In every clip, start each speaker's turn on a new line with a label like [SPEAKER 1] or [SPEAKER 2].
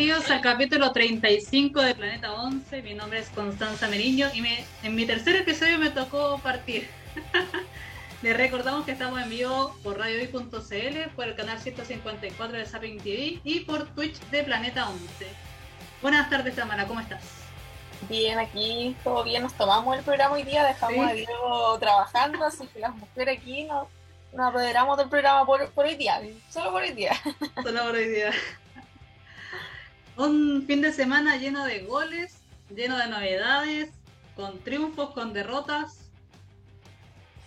[SPEAKER 1] Bienvenidos al capítulo 35 de Planeta 11. Mi nombre es Constanza Meriño y en mi tercer episodio me tocó partir. Les recordamos que estamos en vivo por radiohoy.cl, por el canal 154 de Zapping TV y por Twitch de Planeta 11. Buenas tardes, Tamara, ¿cómo estás?
[SPEAKER 2] Bien, aquí todo bien, nos tomamos el programa hoy día, dejamos a Diego trabajando, así que las mujeres aquí nos, nos apoderamos del programa por, por hoy día, solo por hoy día.
[SPEAKER 1] Solo por hoy día. Un fin de semana lleno de goles, lleno de novedades, con triunfos, con derrotas.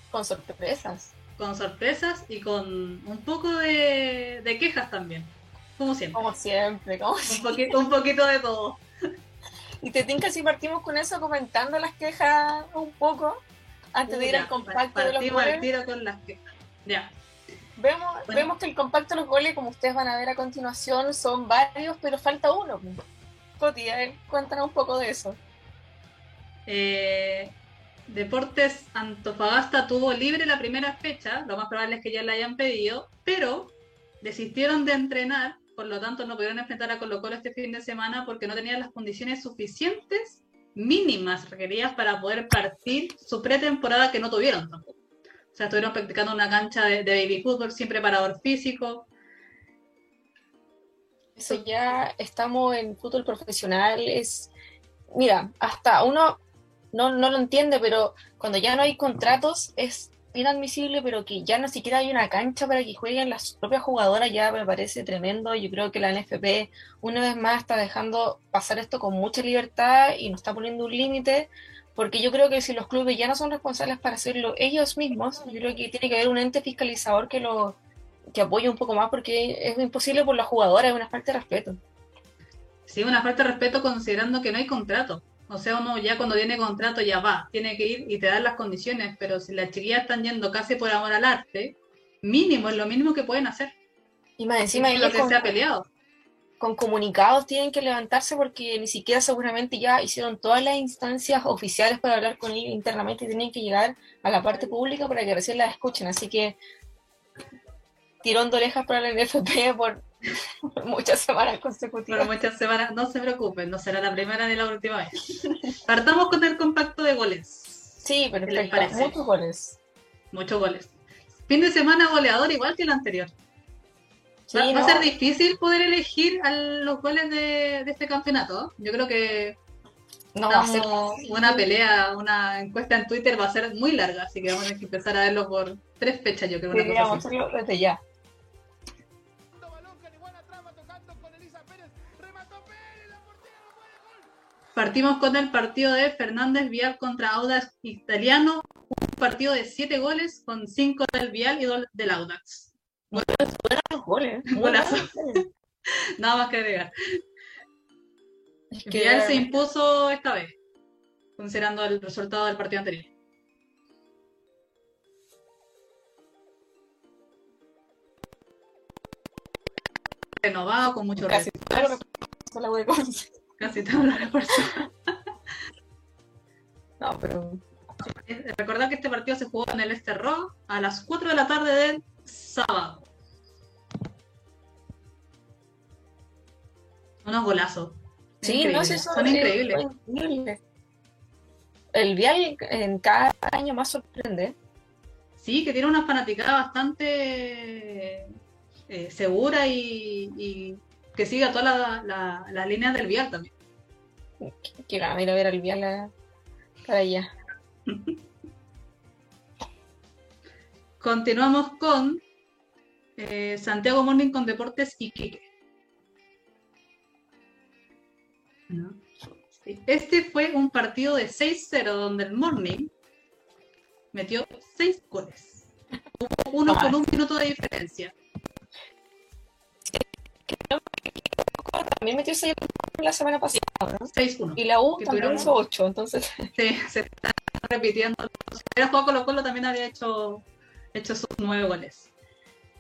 [SPEAKER 2] Con sorpresas.
[SPEAKER 1] Con sorpresas y con un poco de, quejas también. Como siempre.
[SPEAKER 2] Como siempre, como
[SPEAKER 1] un, poquito, un poquito de todo.
[SPEAKER 2] Y te tinca si partimos con eso comentando las quejas un poco antes de ir al compacto de los
[SPEAKER 1] goles. tiro con las quejas. Ya.
[SPEAKER 2] Vemos, vemos que el compacto de los goles, como ustedes van a ver a continuación, son varios, pero falta uno. Coti, a ver, cuéntanos un poco de eso.
[SPEAKER 1] Eh, Deportes Antofagasta tuvo libre la primera fecha, lo más probable es que ya la hayan pedido, pero desistieron de entrenar, por lo tanto no pudieron enfrentar a Colo Colo este fin de semana porque no tenían las condiciones suficientes, mínimas requeridas para poder partir su pretemporada que no tuvieron tampoco. O sea, estuvieron practicando una cancha de, baby fútbol sin preparador físico.
[SPEAKER 2] Eso ya estamos en fútbol profesional. Es, mira, hasta uno no, no lo entiende, pero cuando ya no hay contratos es inadmisible, pero que ya no siquiera hay una cancha para que jueguen las propias jugadoras, ya me parece tremendo. Yo creo que la NFP una vez más está dejando pasar esto con mucha libertad y nos está poniendo un límite porque yo creo que si los clubes ya no son responsables para hacerlo ellos mismos, yo creo que tiene que haber un ente fiscalizador que lo que apoye un poco más porque es imposible por los jugadores, es una falta de respeto.
[SPEAKER 1] Sí, una falta de respeto considerando que no hay contrato. O sea, uno ya cuando tiene contrato ya va, tiene que ir y te dan las condiciones, pero si las chiquillas están yendo casi por amor al arte, mínimo, es lo mínimo que pueden hacer.
[SPEAKER 2] Y más encima
[SPEAKER 1] es lo que se ha peleado
[SPEAKER 2] con comunicados tienen que levantarse porque ni siquiera seguramente ya hicieron todas las instancias oficiales para hablar con ellos internamente y tienen que llegar a la parte pública para que recién las escuchen. Así que tirón de orejas para el NFP por, muchas semanas consecutivas.
[SPEAKER 1] Por muchas semanas, no se preocupen, no será la primera ni la última vez. Partamos con el compacto de goles.
[SPEAKER 2] Sí, pero muchos goles.
[SPEAKER 1] Muchos goles. Fin de semana goleador igual que el anterior va, a ser difícil poder elegir a los goles de, este campeonato. Yo creo que no va a ser una pelea, una encuesta en Twitter va a ser muy larga, así que vamos a tener que empezar a verlo por tres fechas, yo creo.
[SPEAKER 2] Sí, vamos a hacerlo desde ya.
[SPEAKER 1] Partimos con el partido de Fernández Vial contra Audax Italiano, un partido de siete goles con cinco del Vial y dos del Audax.
[SPEAKER 2] Buenos goles.
[SPEAKER 1] Nada más que agregar. que él se impuso esta vez, considerando el resultado del partido anterior. Renovado, con mucho
[SPEAKER 2] Casi todo
[SPEAKER 1] Casi todo lo
[SPEAKER 2] No, pero.
[SPEAKER 1] Recordad que este partido se jugó en el Esterro a las 4 de la tarde del sábado. Unos golazos.
[SPEAKER 2] Sí, no sé,
[SPEAKER 1] son, increíbles.
[SPEAKER 2] El Vial en cada año más sorprende.
[SPEAKER 1] Sí, que tiene una fanaticada bastante eh, segura y, que siga todas las líneas del Vial también.
[SPEAKER 2] Ganas ir a ver al Vial para allá.
[SPEAKER 1] Continuamos con eh, Santiago Morning con Deportes Iquique. Este fue un partido de 6-0 donde el Morning metió 6 goles. uno con un minuto de diferencia.
[SPEAKER 2] También metió 6 la semana pasada.
[SPEAKER 1] 6-1.
[SPEAKER 2] Y la U también hizo 8, entonces.
[SPEAKER 1] Sí, se está repitiendo. Si hubiera jugado Colo Colo también había hecho, hecho sus 9 goles.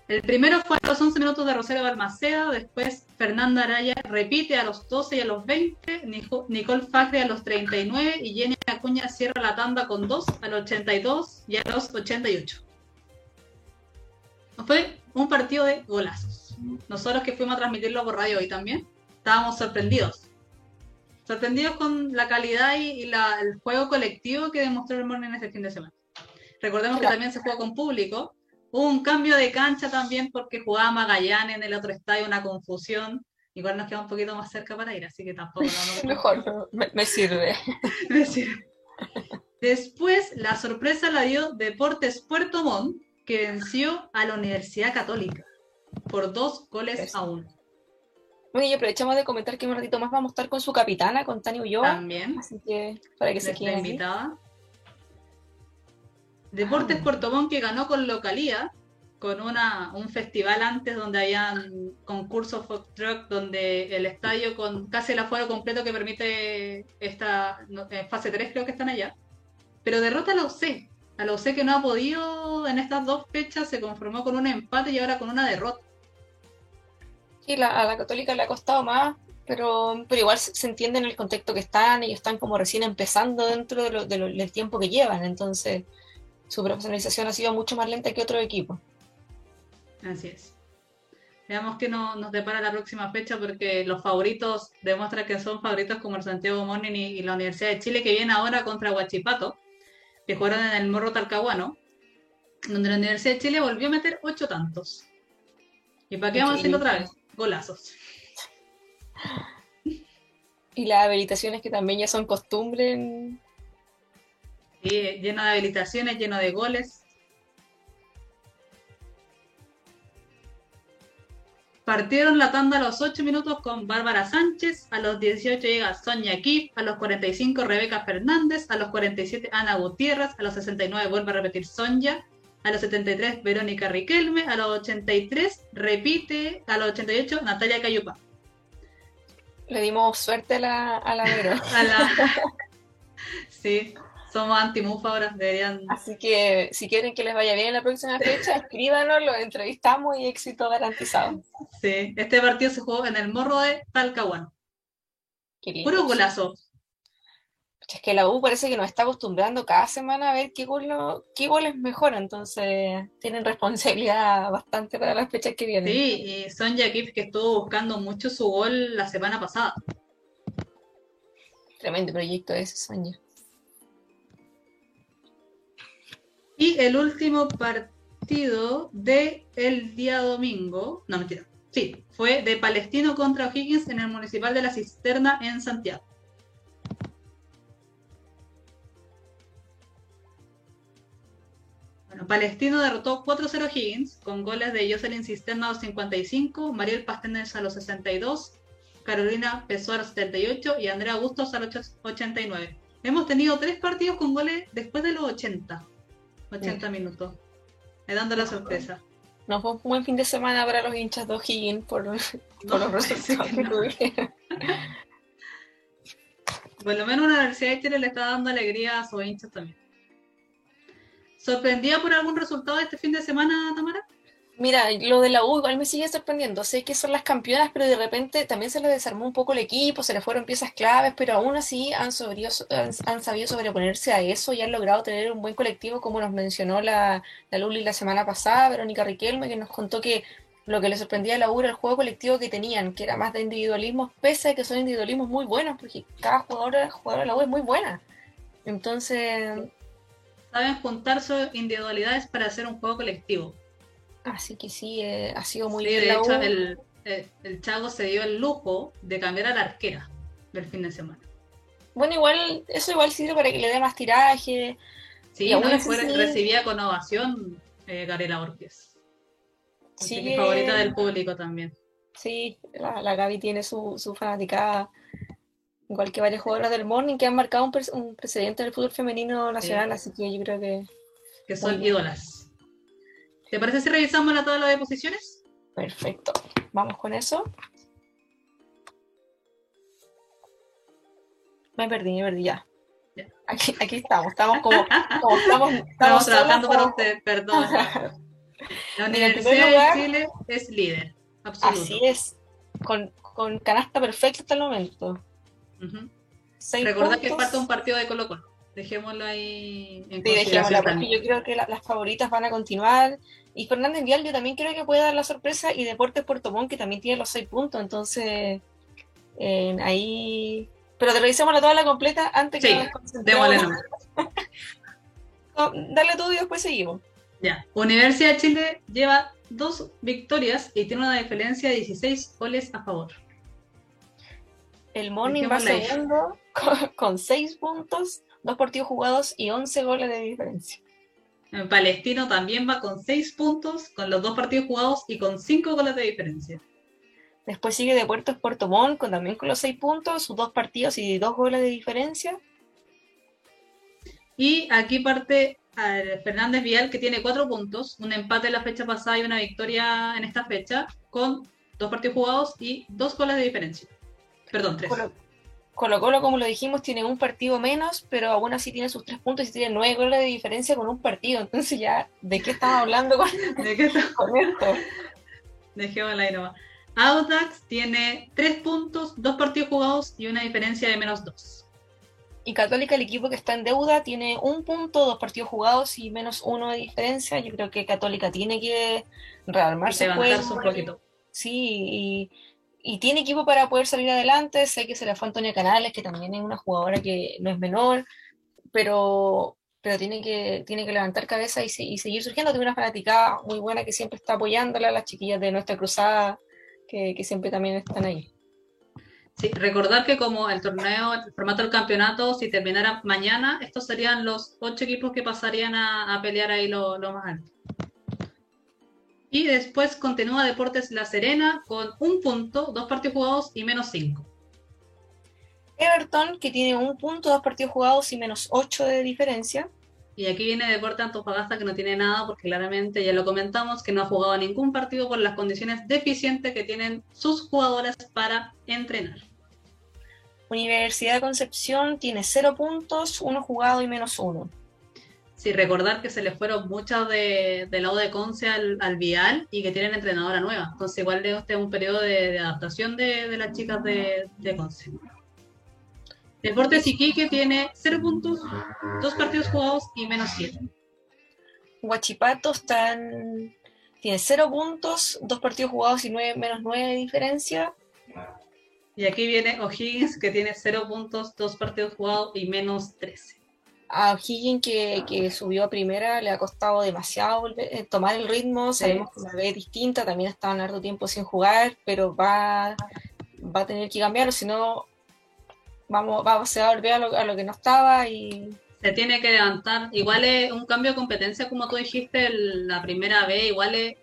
[SPEAKER 1] El primero fue a los 11 minutos de Rosario Balmaceda, después Fernanda Araya repite a los 12 y a los 20, Nicole Facre a los 39 y Jenny Acuña cierra la tanda con 2 a los 82 y a los 88. Fue un partido de golazos. Nosotros que fuimos a transmitirlo por radio hoy también, estábamos sorprendidos. Sorprendidos con la calidad y, la, el juego colectivo que demostró el Morning este fin de semana. Recordemos que también se jugó con público. Hubo un cambio de cancha también porque jugaba Magallanes en el otro estadio, una confusión. Igual nos queda un poquito más cerca para ir, así que tampoco.
[SPEAKER 2] No, Mejor, me, sirve.
[SPEAKER 1] me sirve. Después, la sorpresa la dio Deportes Puerto Montt, que venció a la Universidad Católica por dos goles a uno.
[SPEAKER 2] Bueno, y aprovechamos de comentar que un ratito más vamos a estar con su capitana, con Tani Ulloa.
[SPEAKER 1] También.
[SPEAKER 2] Así que para que se quede
[SPEAKER 1] invitada. Deportes ah. Puerto Montt que ganó con localía, con una, un festival antes donde habían concursos folk truck, donde el estadio con casi el aforo completo que permite esta en fase 3 creo que están allá. Pero derrota a la UC. A la UC que no ha podido en estas dos fechas, se conformó con un empate y ahora con una derrota.
[SPEAKER 2] Sí, a la Católica le ha costado más, pero, pero igual se, entiende en el contexto que están, ellos están como recién empezando dentro de del tiempo que llevan, entonces su profesionalización ha sido mucho más lenta que otro equipo.
[SPEAKER 1] Así es. Veamos qué nos depara la próxima fecha, porque los favoritos demuestran que son favoritos como el Santiago Morning y, la Universidad de Chile, que viene ahora contra Huachipato, que jugaron en el Morro Talcahuano, donde la Universidad de Chile volvió a meter ocho tantos. ¿Y para qué vamos a hacerlo otra vez? golazos.
[SPEAKER 2] Y las habilitaciones que también ya son costumbre.
[SPEAKER 1] Sí, lleno de habilitaciones, lleno de goles. Partieron la tanda a los 8 minutos con Bárbara Sánchez, a los 18 llega Sonia Kif, a los 45 Rebeca Fernández, a los 47 Ana Gutiérrez, a los 69 vuelve a repetir Sonia, a los 73 Verónica Riquelme, a los 83 repite, a los 88 Natalia Cayupa.
[SPEAKER 2] Le dimos suerte a la, a la Vero.
[SPEAKER 1] Sí, somos anti-MUF ahora, deberían...
[SPEAKER 2] Así que si quieren que les vaya bien en la próxima fecha, escríbanos, lo entrevistamos y éxito garantizado.
[SPEAKER 1] Sí, este partido se jugó en el morro de Talcahuano. Puro golazo.
[SPEAKER 2] Es que la U parece que nos está acostumbrando cada semana a ver qué gol, qué gol es mejor, entonces tienen responsabilidad bastante para las fechas que vienen.
[SPEAKER 1] Sí, y Sonja Kip que estuvo buscando mucho su gol la semana pasada.
[SPEAKER 2] Tremendo proyecto ese, Sonja.
[SPEAKER 1] Y el último partido de el día domingo, no mentira, sí, fue de Palestino contra O'Higgins en el Municipal de la Cisterna en Santiago. Palestino derrotó 4-0 Higgins con goles de Jocelyn Cisterna a los 55, Mariel Pastenes a los 62, Carolina Pessoa a los 78 y Andrea Bustos a los 89. Hemos tenido tres partidos con goles después de los 80, 80 minutos, me dando la sorpresa.
[SPEAKER 2] No fue un buen fin de semana para los hinchas de O'Higgins por, por los resultados que
[SPEAKER 1] Por lo menos la Universidad de Chile le está dando alegría a sus hinchas también. ¿Sorprendida por algún resultado de este fin de semana, Tamara?
[SPEAKER 2] Mira, lo de la U igual me sigue sorprendiendo. Sé que son las campeonas, pero de repente también se les desarmó un poco el equipo, se les fueron piezas claves, pero aún así han, han, sabido sobreponerse a eso y han logrado tener un buen colectivo, como nos mencionó la, la Luli la semana pasada, Verónica Riquelme, que nos contó que lo que le sorprendía a la U era el juego colectivo que tenían, que era más de individualismo, pese a que son individualismos muy buenos, porque cada jugador, jugador de la U es muy buena. Entonces,
[SPEAKER 1] saben juntar sus individualidades para hacer un juego colectivo.
[SPEAKER 2] Así que sí, eh, ha sido muy
[SPEAKER 1] sí, De hecho, el, el, Chago se dio el lujo de cambiar a la arquera del fin de semana.
[SPEAKER 2] Bueno, igual, eso igual sirve para que le dé más tiraje.
[SPEAKER 1] Sí, y recibía con ovación eh, Gabriela Ortiz. Sí, mi favorita del público también.
[SPEAKER 2] Sí, la, la Gaby tiene su, su fanaticada igual que varios jugadores del Morning que han marcado un, precedente del fútbol femenino nacional, así que yo creo que...
[SPEAKER 1] Que son ídolas. ¿Te parece si revisamos la tabla de posiciones?
[SPEAKER 2] Perfecto. Vamos con eso. Me perdí, me perdí ya. Aquí, aquí estamos, estamos como,
[SPEAKER 1] estamos, trabajando para usted, perdón. La Universidad de Chile es líder, absoluto.
[SPEAKER 2] Así es, con, con canasta perfecta hasta el momento.
[SPEAKER 1] Uh que falta un partido de Colo Colo. Dejémoslo ahí
[SPEAKER 2] en sí, dejémoslo, porque yo creo que las favoritas van a continuar. Y Fernández Vial yo también creo que puede dar la sorpresa. Y Deportes Puerto Montt que también tiene los seis puntos. Entonces, en ahí. Pero te revisemos la tabla completa antes
[SPEAKER 1] Sí,
[SPEAKER 2] que nos.
[SPEAKER 1] Démosle.
[SPEAKER 2] No, Dale tú y después seguimos.
[SPEAKER 1] Ya. Universidad de Chile lleva dos victorias y tiene una diferencia de 16 goles a favor.
[SPEAKER 2] El Morning va
[SPEAKER 1] Dejémosla
[SPEAKER 2] segundo con, con 6 puntos, dos partidos jugados y 11 goles de diferencia.
[SPEAKER 1] El Palestino también va con 6 puntos, con los dos partidos jugados y con 5 goles de diferencia.
[SPEAKER 2] Después sigue Deportes Puerto Montt con, también con los 6 puntos, sus dos partidos y dos goles de diferencia.
[SPEAKER 1] Y aquí parte eh, Fernández Vial, que tiene 4 puntos, un empate la fecha pasada y una victoria en esta fecha, con dos partidos jugados y dos goles de diferencia. Perdón, tres.
[SPEAKER 2] Colo Colo Colo, como lo dijimos, tiene un partido menos, pero aún así tiene sus 3 puntos y tiene 9 goles de diferencia con un partido. Entonces ya, ¿de qué estamos hablando con,
[SPEAKER 1] ¿De qué está?
[SPEAKER 2] con esto?
[SPEAKER 1] Dejémosla ahí nomás. Audax tiene 3 puntos, dos partidos jugados y una diferencia de menos 2.
[SPEAKER 2] Y Católica, el equipo que está en deuda, tiene un punto, dos partidos jugados y menos uno de diferencia. Yo creo que Católica tiene que rearmarse.
[SPEAKER 1] Levantarse un poquito.
[SPEAKER 2] Sí, y, y tiene equipo para poder salir adelante. Sé que se le fue Antonia Canales, que también es una jugadora que no es menor, pero, pero tiene, que, tiene que levantar cabeza y, se- y seguir surgiendo. Tiene una fanaticada muy buena que siempre está apoyándola, las chiquillas de nuestra cruzada, que, siempre también están ahí.
[SPEAKER 1] Sí, recordar que como el torneo, el formato del campeonato, si terminara mañana, estos serían los ocho equipos que pasarían a, a pelear ahí lo, lo más alto. Y después continúa Deportes La Serena con un punto, dos partidos jugados y menos cinco.
[SPEAKER 2] Everton, que tiene un punto, dos partidos jugados y menos ocho de diferencia.
[SPEAKER 1] Y aquí viene Deportes Antofagasta que no tiene nada porque claramente ya lo comentamos que no ha jugado ningún partido por las condiciones deficientes que tienen sus jugadoras para entrenar.
[SPEAKER 2] Universidad de Concepción tiene cero puntos, uno jugado y menos uno.
[SPEAKER 1] Sí, recordar que se les fueron muchas de, del lado de Conce al, al Vial y que tienen entrenadora nueva. Entonces, igual de este es un periodo de, de adaptación de, de las chicas de, de Conce. Deportes Iquique tiene 0 puntos, dos partidos jugados y menos 7.
[SPEAKER 2] Huachipato está en- tiene cero puntos, dos partidos jugados y nueve, menos nueve de diferencia.
[SPEAKER 1] Y aquí viene O'Higgins que tiene 0 puntos, dos partidos jugados y menos 13.
[SPEAKER 2] A O'Higgins que, que subió a primera le ha costado demasiado volver- eh, tomar el ritmo.
[SPEAKER 1] Sí.
[SPEAKER 2] Sabemos que B es distinta, también ha estado en harto tiempo sin jugar, pero va, va a tener que cambiarlo, si no vamos, vamos, se va a volver a lo, a lo que no estaba y
[SPEAKER 1] Se tiene que levantar. Igual es un cambio de competencia, como tú dijiste, la primera vez, igual es,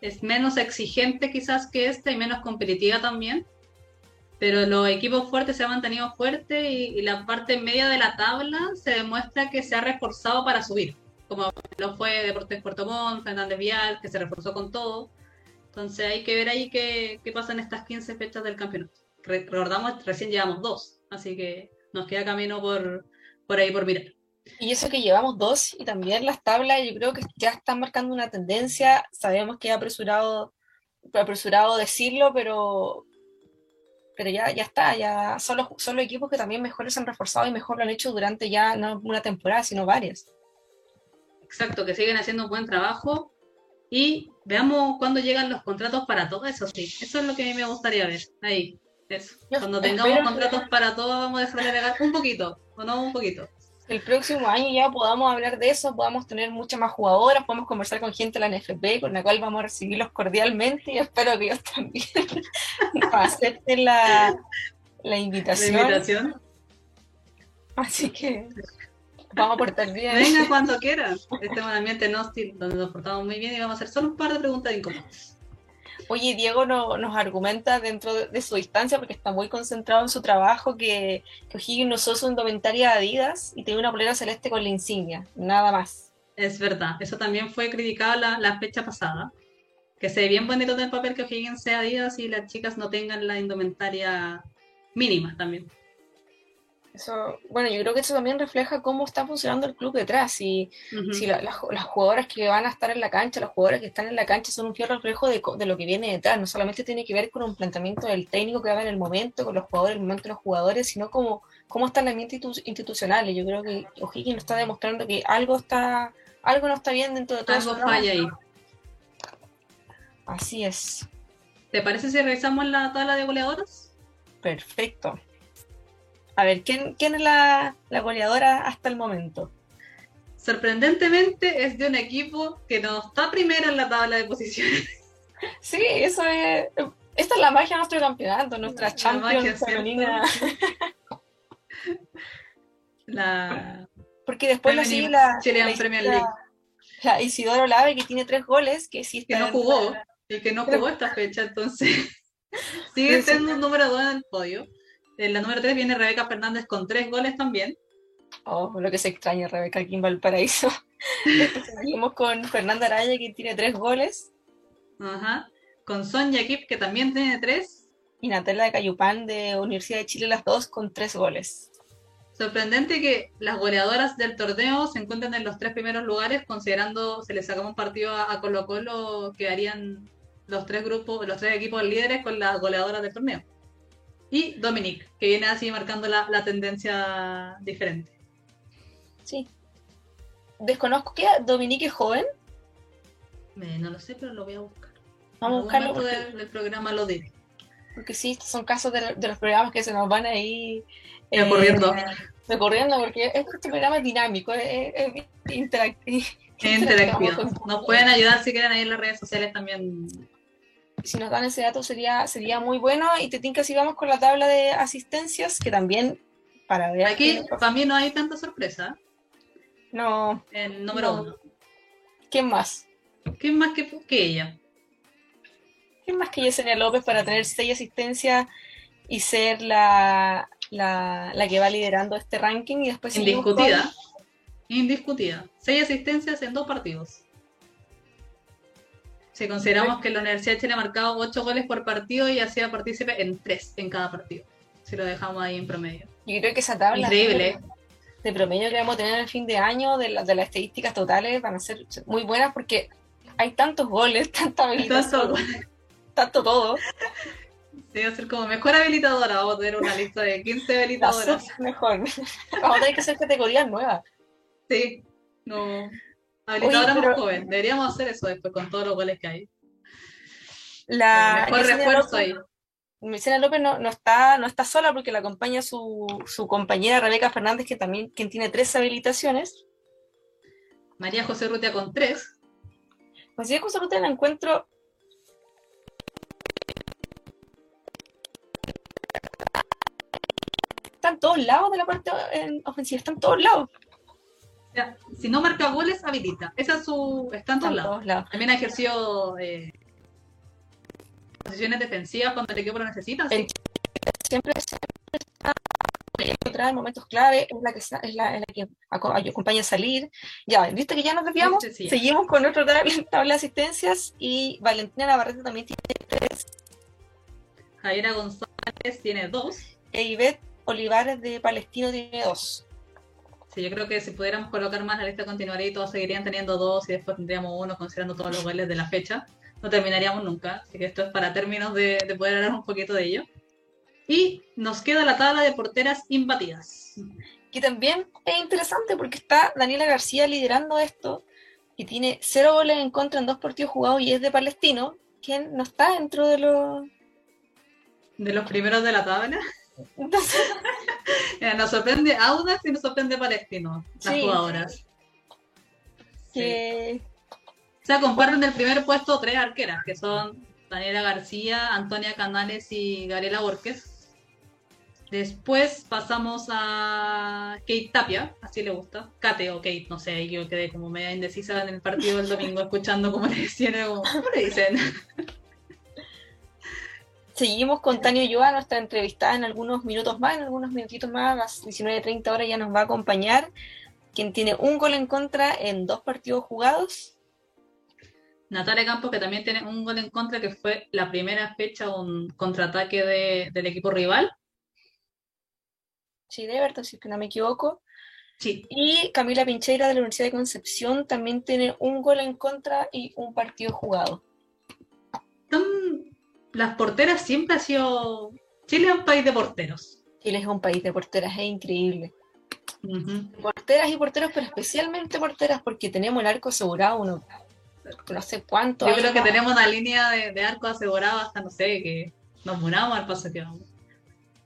[SPEAKER 1] es menos exigente quizás que esta y menos competitiva también. Pero los equipos fuertes se han mantenido fuertes y, y la parte media de la tabla se demuestra que se ha reforzado para subir. Como lo fue Deportes Puerto Montt, Fernández Vial, que se reforzó con todo. Entonces hay que ver ahí qué, qué pasa en estas 15 fechas del campeonato. Re- recordamos, recién llevamos dos, así que nos queda camino por, por ahí por mirar.
[SPEAKER 2] Y eso que llevamos dos y también las tablas, yo creo que ya están marcando una tendencia. Sabemos que es apresurado, apresurado decirlo, pero, pero ya, ya está. Ya son los, son los equipos que también mejor se han reforzado y mejor lo han hecho durante ya no una temporada, sino varias.
[SPEAKER 1] Exacto, que siguen haciendo un buen trabajo y veamos cuándo llegan los contratos para todo eso, sí. Eso es lo que a mí me gustaría ver. Ahí, eso.
[SPEAKER 2] Yo
[SPEAKER 1] Cuando tengamos
[SPEAKER 2] que-
[SPEAKER 1] contratos para todo, vamos a dejar de agregar un poquito, o no un poquito.
[SPEAKER 2] El próximo año ya podamos hablar de eso, podamos tener muchas más jugadoras, podemos conversar con gente de la NFP, con la cual vamos a recibirlos cordialmente y espero que ellos también acepten la, la
[SPEAKER 1] La
[SPEAKER 2] invitación.
[SPEAKER 1] invitación.
[SPEAKER 2] Así que vamos a portar bien.
[SPEAKER 1] Venga cuando quieran. Este es un ambiente no hostil, donde nos portamos muy bien y vamos a hacer solo un par de preguntas incómodas.
[SPEAKER 2] Oye, Diego no- nos argumenta dentro de, su distancia, porque está muy concentrado en su trabajo, que, que O'Higgins usó su indumentaria Adidas y tiene una polera celeste con la insignia, nada más.
[SPEAKER 1] Es verdad, eso también fue criticado la, la fecha pasada. Que se ve bien bonito en el papel que O'Higgins sea Adidas y las chicas no tengan la indumentaria mínima también.
[SPEAKER 2] Eso, bueno, yo creo que eso también refleja cómo está funcionando el club detrás. Y si la- las, las jugadoras que van a estar en la cancha, las jugadoras que están en la cancha son un fiel reflejo de, lo que viene detrás. No solamente tiene que ver con un planteamiento del técnico que haga en el momento, con los jugadores, el momento de los jugadores, sino como cómo está el ambiente institu- institucional. Y yo creo que O'Higgins nos está demostrando que algo está, algo no está bien dentro de todo
[SPEAKER 1] Algo falla ahí.
[SPEAKER 2] Así es.
[SPEAKER 1] ¿Te parece si revisamos la tabla de goleadoras?
[SPEAKER 2] Perfecto. A ver, ¿quién, quién es la, la goleadora hasta el momento?
[SPEAKER 1] Sorprendentemente es de un equipo que no está primero en la tabla de posiciones.
[SPEAKER 2] Sí, eso es. Esta es la magia de nuestro campeonato, nuestra
[SPEAKER 1] La
[SPEAKER 2] Champions femenina.
[SPEAKER 1] La
[SPEAKER 2] Porque después la sigue la,
[SPEAKER 1] Chilean
[SPEAKER 2] la
[SPEAKER 1] Premier
[SPEAKER 2] Isidora- la Isidoro Lave, que tiene tres goles, que sí
[SPEAKER 1] que
[SPEAKER 2] está
[SPEAKER 1] no
[SPEAKER 2] dentro
[SPEAKER 1] jugó, el que no jugó esta fecha, entonces sigue siendo un número 2 en el podio. En la número 3 viene Rebeca Fernández con tres goles también.
[SPEAKER 2] Oh, lo que se extraña, Rebeca, aquí en Valparaíso. Seguimos con Fernanda Araya, que tiene tres goles,
[SPEAKER 1] Ajá. Con Sonia Kip, que también tiene tres.
[SPEAKER 2] y Natalia de Cayupán, de Universidad de Chile, las dos, con tres goles.
[SPEAKER 1] Sorprendente que las goleadoras del torneo se encuentren en los tres primeros lugares, considerando se les sacaba un partido a, a Colo Colo, quedarían los tres grupos, los tres equipos líderes con las goleadoras del torneo. Y Dominique, que viene así marcando la, la tendencia diferente.
[SPEAKER 2] Sí. Desconozco que Dominique es joven.
[SPEAKER 1] Eh, no lo sé, pero lo voy a buscar.
[SPEAKER 2] Vamos a buscarlo porque,
[SPEAKER 1] del, del programa lo diré.
[SPEAKER 2] porque sí, estos son casos de, de los programas que se nos van ahí eh,
[SPEAKER 1] Recorriendo.
[SPEAKER 2] recorriendo, porque este programa es dinámico, es, es- interactivo.
[SPEAKER 1] Interactivo. Nos pueden ayudar si quieren ahí en las redes sociales también.
[SPEAKER 2] Si nos dan ese dato sería, sería muy bueno. Y te tinca si vamos con la tabla de asistencias, que también para ver
[SPEAKER 1] Aquí
[SPEAKER 2] que-
[SPEAKER 1] mí no hay tanta sorpresa.
[SPEAKER 2] no,
[SPEAKER 1] El número
[SPEAKER 2] No.
[SPEAKER 1] uno.
[SPEAKER 2] ¿quién más?
[SPEAKER 1] ¿Quién más que, que ella?
[SPEAKER 2] ¿Quién más que Yesenia López para tener seis asistencias y ser la, la, la que va liderando este ranking? Y después con-
[SPEAKER 1] Indiscutida. Indiscutida. Seis asistencias en dos partidos. Si consideramos que la Universidad de Chile ha marcado ocho goles por partido y ha sido partícipe en tres en cada partido. Si lo dejamos ahí en promedio.
[SPEAKER 2] Yo creo que esa tabla
[SPEAKER 1] Increíble.
[SPEAKER 2] de promedio que vamos a tener en el fin de año, de, la- de las estadísticas totales, van a ser muy buenas porque hay tantos goles, tanta habilitación,
[SPEAKER 1] Entonces,
[SPEAKER 2] tanto todo.
[SPEAKER 1] sí, va a ser como mejor habilitadora. Vamos a tener una lista de 15
[SPEAKER 2] La
[SPEAKER 1] habilitadoras.
[SPEAKER 2] mejor. Vamos a tener que hacer categorías nuevas.
[SPEAKER 1] Sí. No. Habilitadora
[SPEAKER 2] Oye, pero-
[SPEAKER 1] más joven. Deberíamos hacer eso después con todos los goles que hay.
[SPEAKER 2] La
[SPEAKER 1] mejor refuerzo ahí.
[SPEAKER 2] Yesenia López no, no está, no está sola porque la acompaña su, su compañera Rebeca Fernández, que también quien tiene tres habilitaciones.
[SPEAKER 1] María José Rutia con tres.
[SPEAKER 2] Pues yo con la encuentro. Está en todos lados de la parte ofensiva, está en todos lados.
[SPEAKER 1] Sea, si no marca goles, habilita. Esa es su. Está en todos lados.
[SPEAKER 2] todos lados.
[SPEAKER 1] También ha ejercido eh, posiciones defensivas cuando el equipo lo necesita. sí.
[SPEAKER 2] El- Siempre, siempre está atrás en momentos clave, es la que, es la, es la que aco- acompaña a salir. Ya, listo que ya nos desviamos.
[SPEAKER 1] Sí, sí, sí.
[SPEAKER 2] Seguimos con nuestra tabla de asistencias y Valentina Navarrete también tiene tres.
[SPEAKER 1] Javiera González tiene dos.
[SPEAKER 2] E Ivette Olivares de Palestino tiene dos.
[SPEAKER 1] Sí, yo creo que si pudiéramos colocar más, la lista continuaría y todos seguirían teniendo dos y después tendríamos uno considerando todos los goles de la fecha. No terminaríamos nunca. Así que esto es para términos de, de poder hablar un poquito de ello. Y nos queda la tabla de porteras imbatidas.
[SPEAKER 2] que también es interesante porque está Daniela García liderando esto, que tiene cero goles en contra en dos partidos jugados y es de Palestino, quien no está dentro de los...
[SPEAKER 1] De los primeros de la tabla.
[SPEAKER 2] Entonces,
[SPEAKER 1] nos sorprende Audax y nos sorprende Palestino, las
[SPEAKER 2] Sí.
[SPEAKER 1] jugadoras. Sí.
[SPEAKER 2] que
[SPEAKER 1] O sea, comparten el primer puesto tres arqueras, que son Daniela García, Antonia Canales y Gabriela Borges. Después pasamos a Kate Tapia, así le gusta. Kate o Kate, no sé, yo quedé como media indecisa en el partido del domingo escuchando cómo le decían, como, ¿cómo le dicen?
[SPEAKER 2] Seguimos con Tania Ulloa, nuestra entrevistada en algunos minutos más, en algunos minutitos más, a las 19.30 horas ya nos va a acompañar, quien tiene un gol en contra en dos partidos jugados.
[SPEAKER 1] Natalia Campos, que también tiene un gol en contra, que fue la primera fecha, un contraataque de- del equipo rival.
[SPEAKER 2] Sí, de Everton, si es que no me equivoco.
[SPEAKER 1] Sí,
[SPEAKER 2] Y Camila Pincheira de la Universidad de Concepción también tiene un gol en contra y un partido jugado.
[SPEAKER 1] Las porteras siempre ha sido... Chile es un país de porteros.
[SPEAKER 2] Chile es un país de porteras, es increíble. Porteras y porteros, pero especialmente porteras porque tenemos el arco asegurado, uno, no sé cuánto.
[SPEAKER 1] Yo creo que
[SPEAKER 2] más.
[SPEAKER 1] tenemos una línea de, de arco asegurado hasta, no sé, que nos muramos al paso que vamos.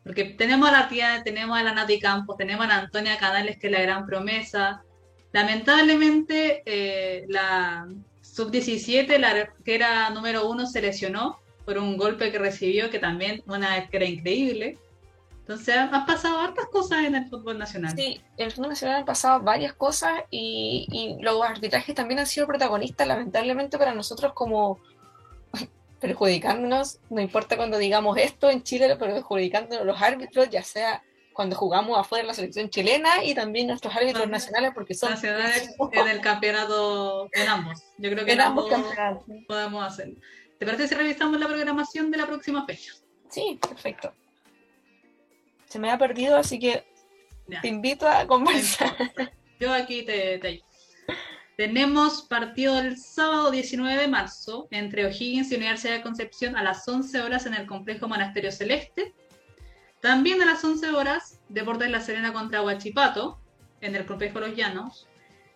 [SPEAKER 1] Porque tenemos a la tía, tenemos a la Nati Campos, tenemos a la Antonia Canales, que es la gran promesa. Lamentablemente, eh, la sub-17, la que era número uno, se lesionó por un golpe que recibió, que también una vez que era increíble. Entonces, han pasado hartas cosas en el fútbol nacional.
[SPEAKER 2] Sí, en el fútbol nacional han pasado varias cosas y, y los arbitrajes también han sido protagonistas, lamentablemente, para nosotros como perjudicándonos, no importa cuando digamos esto en Chile, pero perjudicándonos los árbitros, ya sea cuando jugamos afuera de la selección chilena y también nuestros árbitros nacionales, porque son
[SPEAKER 1] nacionales en el campeonato, en ambos. Yo creo que en, ambos, ambos podemos hacerlo. ¿Te parece si revisamos la programación de la próxima fecha?
[SPEAKER 2] Sí, perfecto se me ha perdido, así que te invito a conversar.
[SPEAKER 1] Yo aquí te, te Tenemos partido el sábado 19 de marzo entre O'Higgins y Universidad de Concepción a las 11 horas en el complejo Monasterio Celeste. También a las 11 horas, Deportes de la Serena contra Huachipato en el complejo Los Llanos.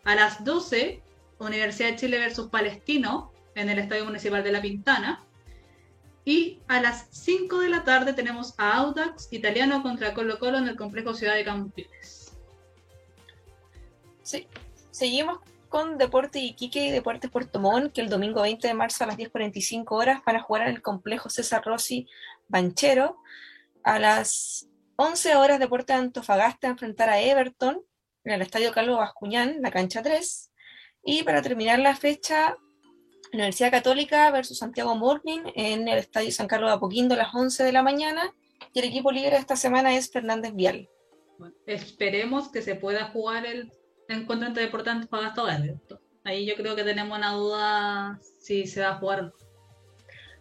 [SPEAKER 1] A las 12, Universidad de Chile versus Palestino en el Estadio Municipal de La Pintana. Y a las 5 de la tarde tenemos a Audax Italiano contra Colo Colo en el complejo Ciudad de Campinas.
[SPEAKER 2] Sí, seguimos con Deporte Iquique y Deportes Puerto Montt, que el domingo 20 de marzo a las 10.45 horas van a jugar en el complejo César Rossi Banchero. A las 11 horas Deporte de Antofagasta a enfrentar a Everton en el Estadio Carlos Bascuñán, la cancha 3. Y para terminar la fecha, Universidad Católica versus Santiago Morning en el Estadio San Carlos de Apoquindo a las 11 de la mañana. Y el equipo líder esta semana es Fernández Vial.
[SPEAKER 1] esperemos que se pueda jugar el encuentro entre Deportes para Verde. Ahí yo creo que tenemos una duda si se va a jugar o no.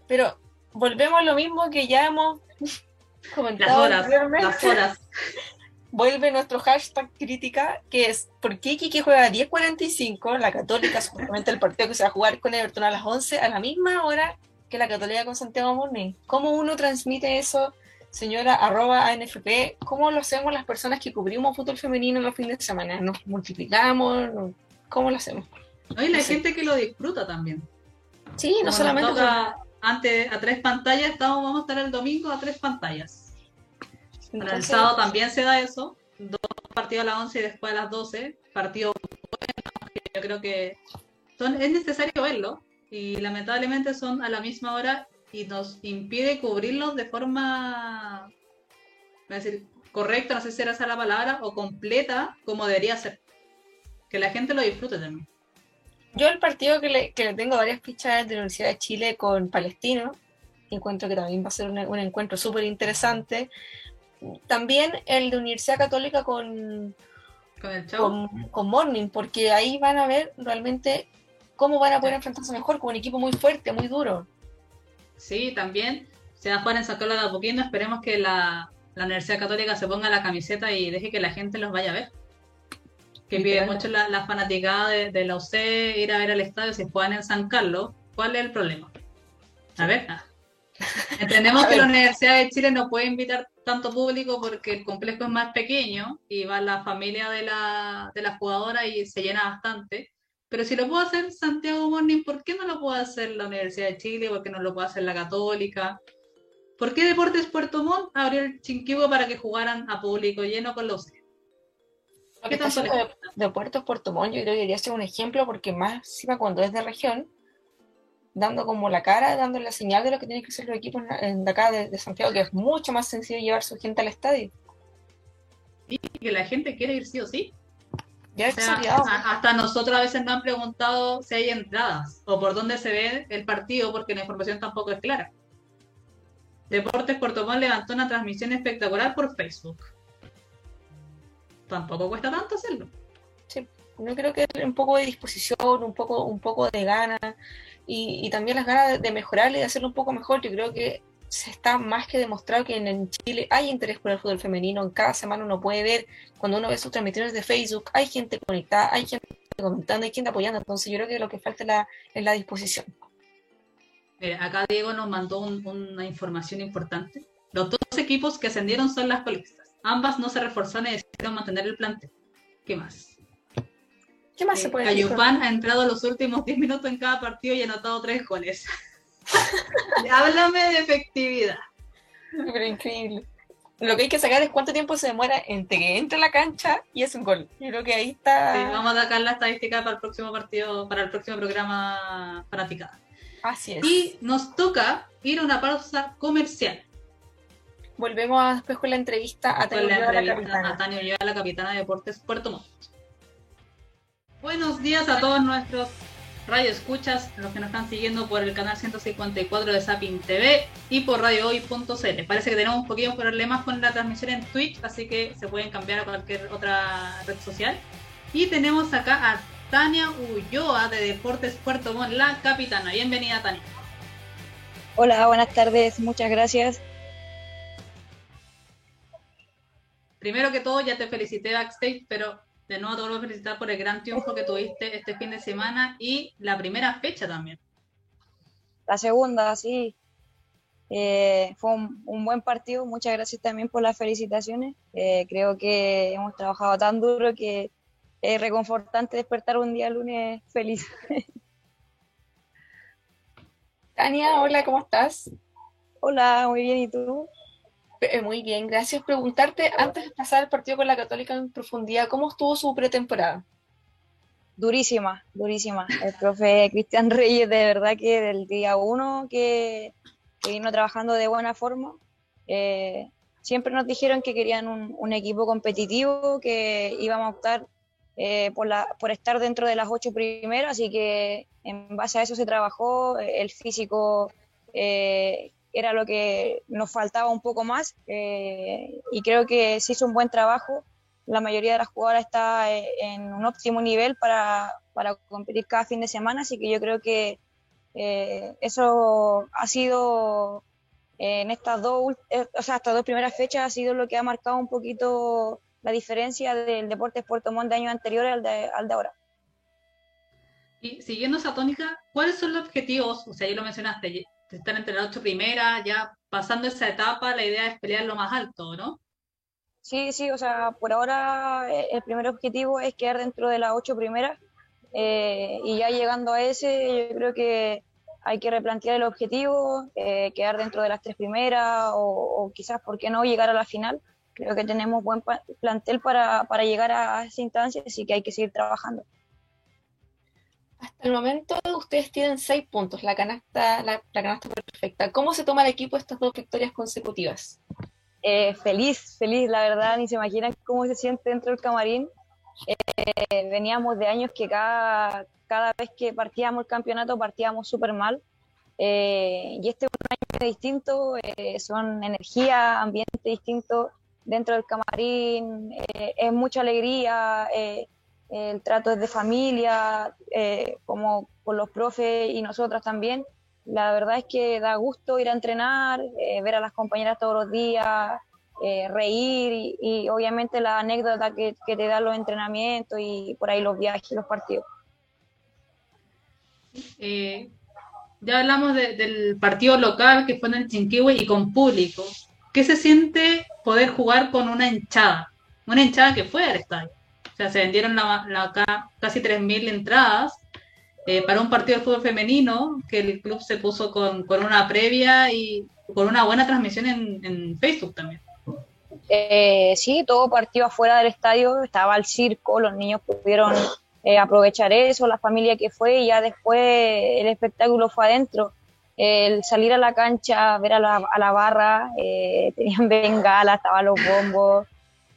[SPEAKER 2] Pero volvemos a lo mismo que ya hemos comentado.
[SPEAKER 1] Las horas, las horas.
[SPEAKER 2] Vuelve nuestro hashtag crítica, que es ¿por qué Kiki juega a 10.45? La Católica, supuestamente el partido que se va a jugar con Everton a las 11, a la misma hora que la Católica con Santiago Morning. ¿Cómo uno transmite eso, señora arroba ANFP? ¿Cómo lo hacemos las personas que cubrimos fútbol femenino los fines de semana? ¿Nos multiplicamos? ¿Cómo lo hacemos?
[SPEAKER 1] Hay la gente que lo disfruta también.
[SPEAKER 2] Sí, no solamente...
[SPEAKER 1] Antes a tres pantallas, estamos, vamos a estar el domingo a tres pantallas el sábado también se da eso, dos partidos a las 11 y después a las 12, partido yo creo que son, es necesario verlo y lamentablemente son a la misma hora y nos impide cubrirlos de forma, voy a decir, correcta, no sé si era esa la palabra, o completa como debería ser. Que la gente lo disfrute también.
[SPEAKER 2] Yo el partido que le, que tengo varias fichas de la Universidad de Chile con Palestino, encuentro que también va a ser un, un encuentro súper interesante, también el de Universidad Católica con, con, Morning, porque ahí van a ver realmente cómo van a poder enfrentarse mejor con un equipo muy fuerte, muy duro.
[SPEAKER 1] Sí, también se va a jugar en San Carlos de Apoquindo. Esperemos que la, Universidad Católica se ponga la camiseta y deje que la gente los vaya a ver. Que pide mucho la, la fanaticada de, la UC ir a ver al estadio si juegan en San Carlos. ¿Cuál es el problema? A ver, ah. entendemos que la Universidad de Chile no puede invitar tanto público porque el complejo es más pequeño y va la familia de la, de la jugadora y se llena bastante. Pero si lo puede hacer Santiago Morning, ¿por qué no lo puede hacer la Universidad de Chile? ¿Por qué no lo puede hacer la Católica? ¿Por qué Deportes Puerto Montt abrió el Chinquibo para que jugaran a público lleno con los
[SPEAKER 2] ¿Qué tanto de, de Puerto Puerto Montt yo creo que debería ser un ejemplo porque más cuando es de región dando como la cara, dando la señal de lo que tienen que hacer los equipos de acá de, Santiago, que es mucho más sencillo llevar su gente al estadio.
[SPEAKER 1] Y que la gente quiere ir sí o sí.
[SPEAKER 2] Ya
[SPEAKER 1] hasta nosotros a veces nos han preguntado si hay entradas o por dónde se ve el partido, porque la información tampoco es clara. Deportes Puerto Montt levantó una transmisión espectacular por Facebook. Tampoco cuesta tanto hacerlo.
[SPEAKER 2] Sí, yo creo que un poco de disposición, un poco, un poco de ganas y, también las ganas de, mejorarle y de hacerlo un poco mejor. Yo creo que se está más que demostrado que en, Chile hay interés por el fútbol femenino. En cada semana uno puede ver, cuando uno ve sus transmisiones de Facebook, hay gente conectada, hay gente comentando, hay gente apoyando. Entonces yo creo que lo que falta es la, es la disposición.
[SPEAKER 1] acá Diego nos mandó una información importante. Los dos equipos que ascendieron son las colistas. Ambas no se reforzaron y decidieron mantener el plantel. ¿Qué más?
[SPEAKER 2] ¿Qué más se puede
[SPEAKER 1] decir? Cayupán ha entrado los últimos 10 minutos en cada partido y ha anotado 3 goles. Háblame de efectividad.
[SPEAKER 2] Pero increíble. lo que hay que sacar es cuánto tiempo se demora entre que entra a la cancha y es un gol. Yo creo que ahí está.
[SPEAKER 1] Sí, vamos a sacar la estadística para el próximo partido, para el próximo programa Fanaticada.
[SPEAKER 2] Así es.
[SPEAKER 1] Y nos toca ir a una pausa comercial.
[SPEAKER 2] Volvemos después con la entrevista a Tania
[SPEAKER 1] Ulloa, la capitana. A la capitana de Deportes Puerto Montt. Buenos días a todos nuestros radio escuchas, los que nos están siguiendo por el canal 154 de Sapin TV y por radiohoy.cl. Parece que tenemos un poquito problemas con la transmisión en Twitch, así que se pueden cambiar a cualquier otra red social. Y tenemos acá a Tania Ulloa de Deportes Puerto Montt, la capitana. Bienvenida, Tania.
[SPEAKER 3] Hola, buenas tardes, muchas gracias.
[SPEAKER 1] Primero que todo, ya te felicité backstage, pero de nuevo te vuelvo a felicitar por el gran triunfo que tuviste este fin de semana y la primera fecha también.
[SPEAKER 3] La segunda, sí. Eh, fue un, buen partido. Muchas gracias también por las felicitaciones. Eh, creo que hemos trabajado tan duro que es reconfortante despertar un día lunes feliz.
[SPEAKER 2] Tania, hola, ¿cómo estás?
[SPEAKER 3] Hola, muy bien, ¿y tú?
[SPEAKER 2] Eh, muy bien, gracias. Preguntarte, antes de pasar el partido con la Católica en profundidad, ¿cómo estuvo su pretemporada?
[SPEAKER 3] Durísima, durísima. El profe Cristian Reyes, de verdad que del día uno que, vino trabajando de buena forma, eh, siempre nos dijeron que querían un, equipo competitivo, que íbamos a optar eh, por, la, por estar dentro de las ocho primeras, así que en base a eso se trabajó, el físico era lo que nos faltaba un poco más eh, y creo que se hizo un buen trabajo. La mayoría de las jugadoras está eh, en un óptimo nivel para, para competir cada fin de semana, así que yo creo que eh, eso ha sido en estas dos, o sea, estas dos primeras fechas ha sido lo que ha marcado un poquito la diferencia del deporte Puerto Montt de años anteriores al de, al de ahora.
[SPEAKER 1] Y siguiendo esa tónica, ¿cuáles son los objetivos? O sea, ya lo mencionaste, están entre las ocho primeras, ya pasando esa etapa, la idea es pelear lo más alto, ¿no?
[SPEAKER 3] Sí, sí, o sea, por ahora eh, el primer objetivo es quedar dentro de las ocho primeras eh, y ya llegando a ese yo creo que hay que replantear el objetivo, eh, quedar dentro de las tres primeras o, quizás, ¿por qué no llegar a la final? Creo que tenemos buen plantel para, para llegar a esa instancia, así que hay que seguir trabajando.
[SPEAKER 2] Hasta el momento ustedes tienen seis puntos, la canasta, la, canasta perfecta. ¿Cómo se toma el equipo estas dos victorias consecutivas?
[SPEAKER 3] Eh, feliz, feliz, la verdad, ni se imaginan cómo se siente dentro del camarín. Eh, veníamos de años que cada, cada vez que partíamos el campeonato partíamos súper mal. Eh, y este es un año distinto, son energía, ambiente distinto dentro del camarín, es mucha alegría, el trato es de familia, eh, como con los profes y nosotras también. La verdad es que da gusto ir a entrenar, eh, ver a las compañeras todos los días, eh, reír y, obviamente la anécdota que, te dan los entrenamientos y por ahí los viajes los partidos.
[SPEAKER 1] ya hablamos del partido local que fue en el Chinquihue y con público. ¿Qué se siente poder jugar con una hinchada? Una hinchada que fue al estadio. O sea, se vendieron la, casi 3.000 entradas eh, para un partido de fútbol femenino que el club se puso con, una previa y con una buena transmisión en, Facebook también.
[SPEAKER 3] Eh, sí, todo partido afuera del estadio, estaba el circo, los niños pudieron eh, aprovechar eso, la familia que fue y ya después el espectáculo fue adentro. El salir a la cancha, ver a la, a la barra, tenían bengala, estaban los bombos,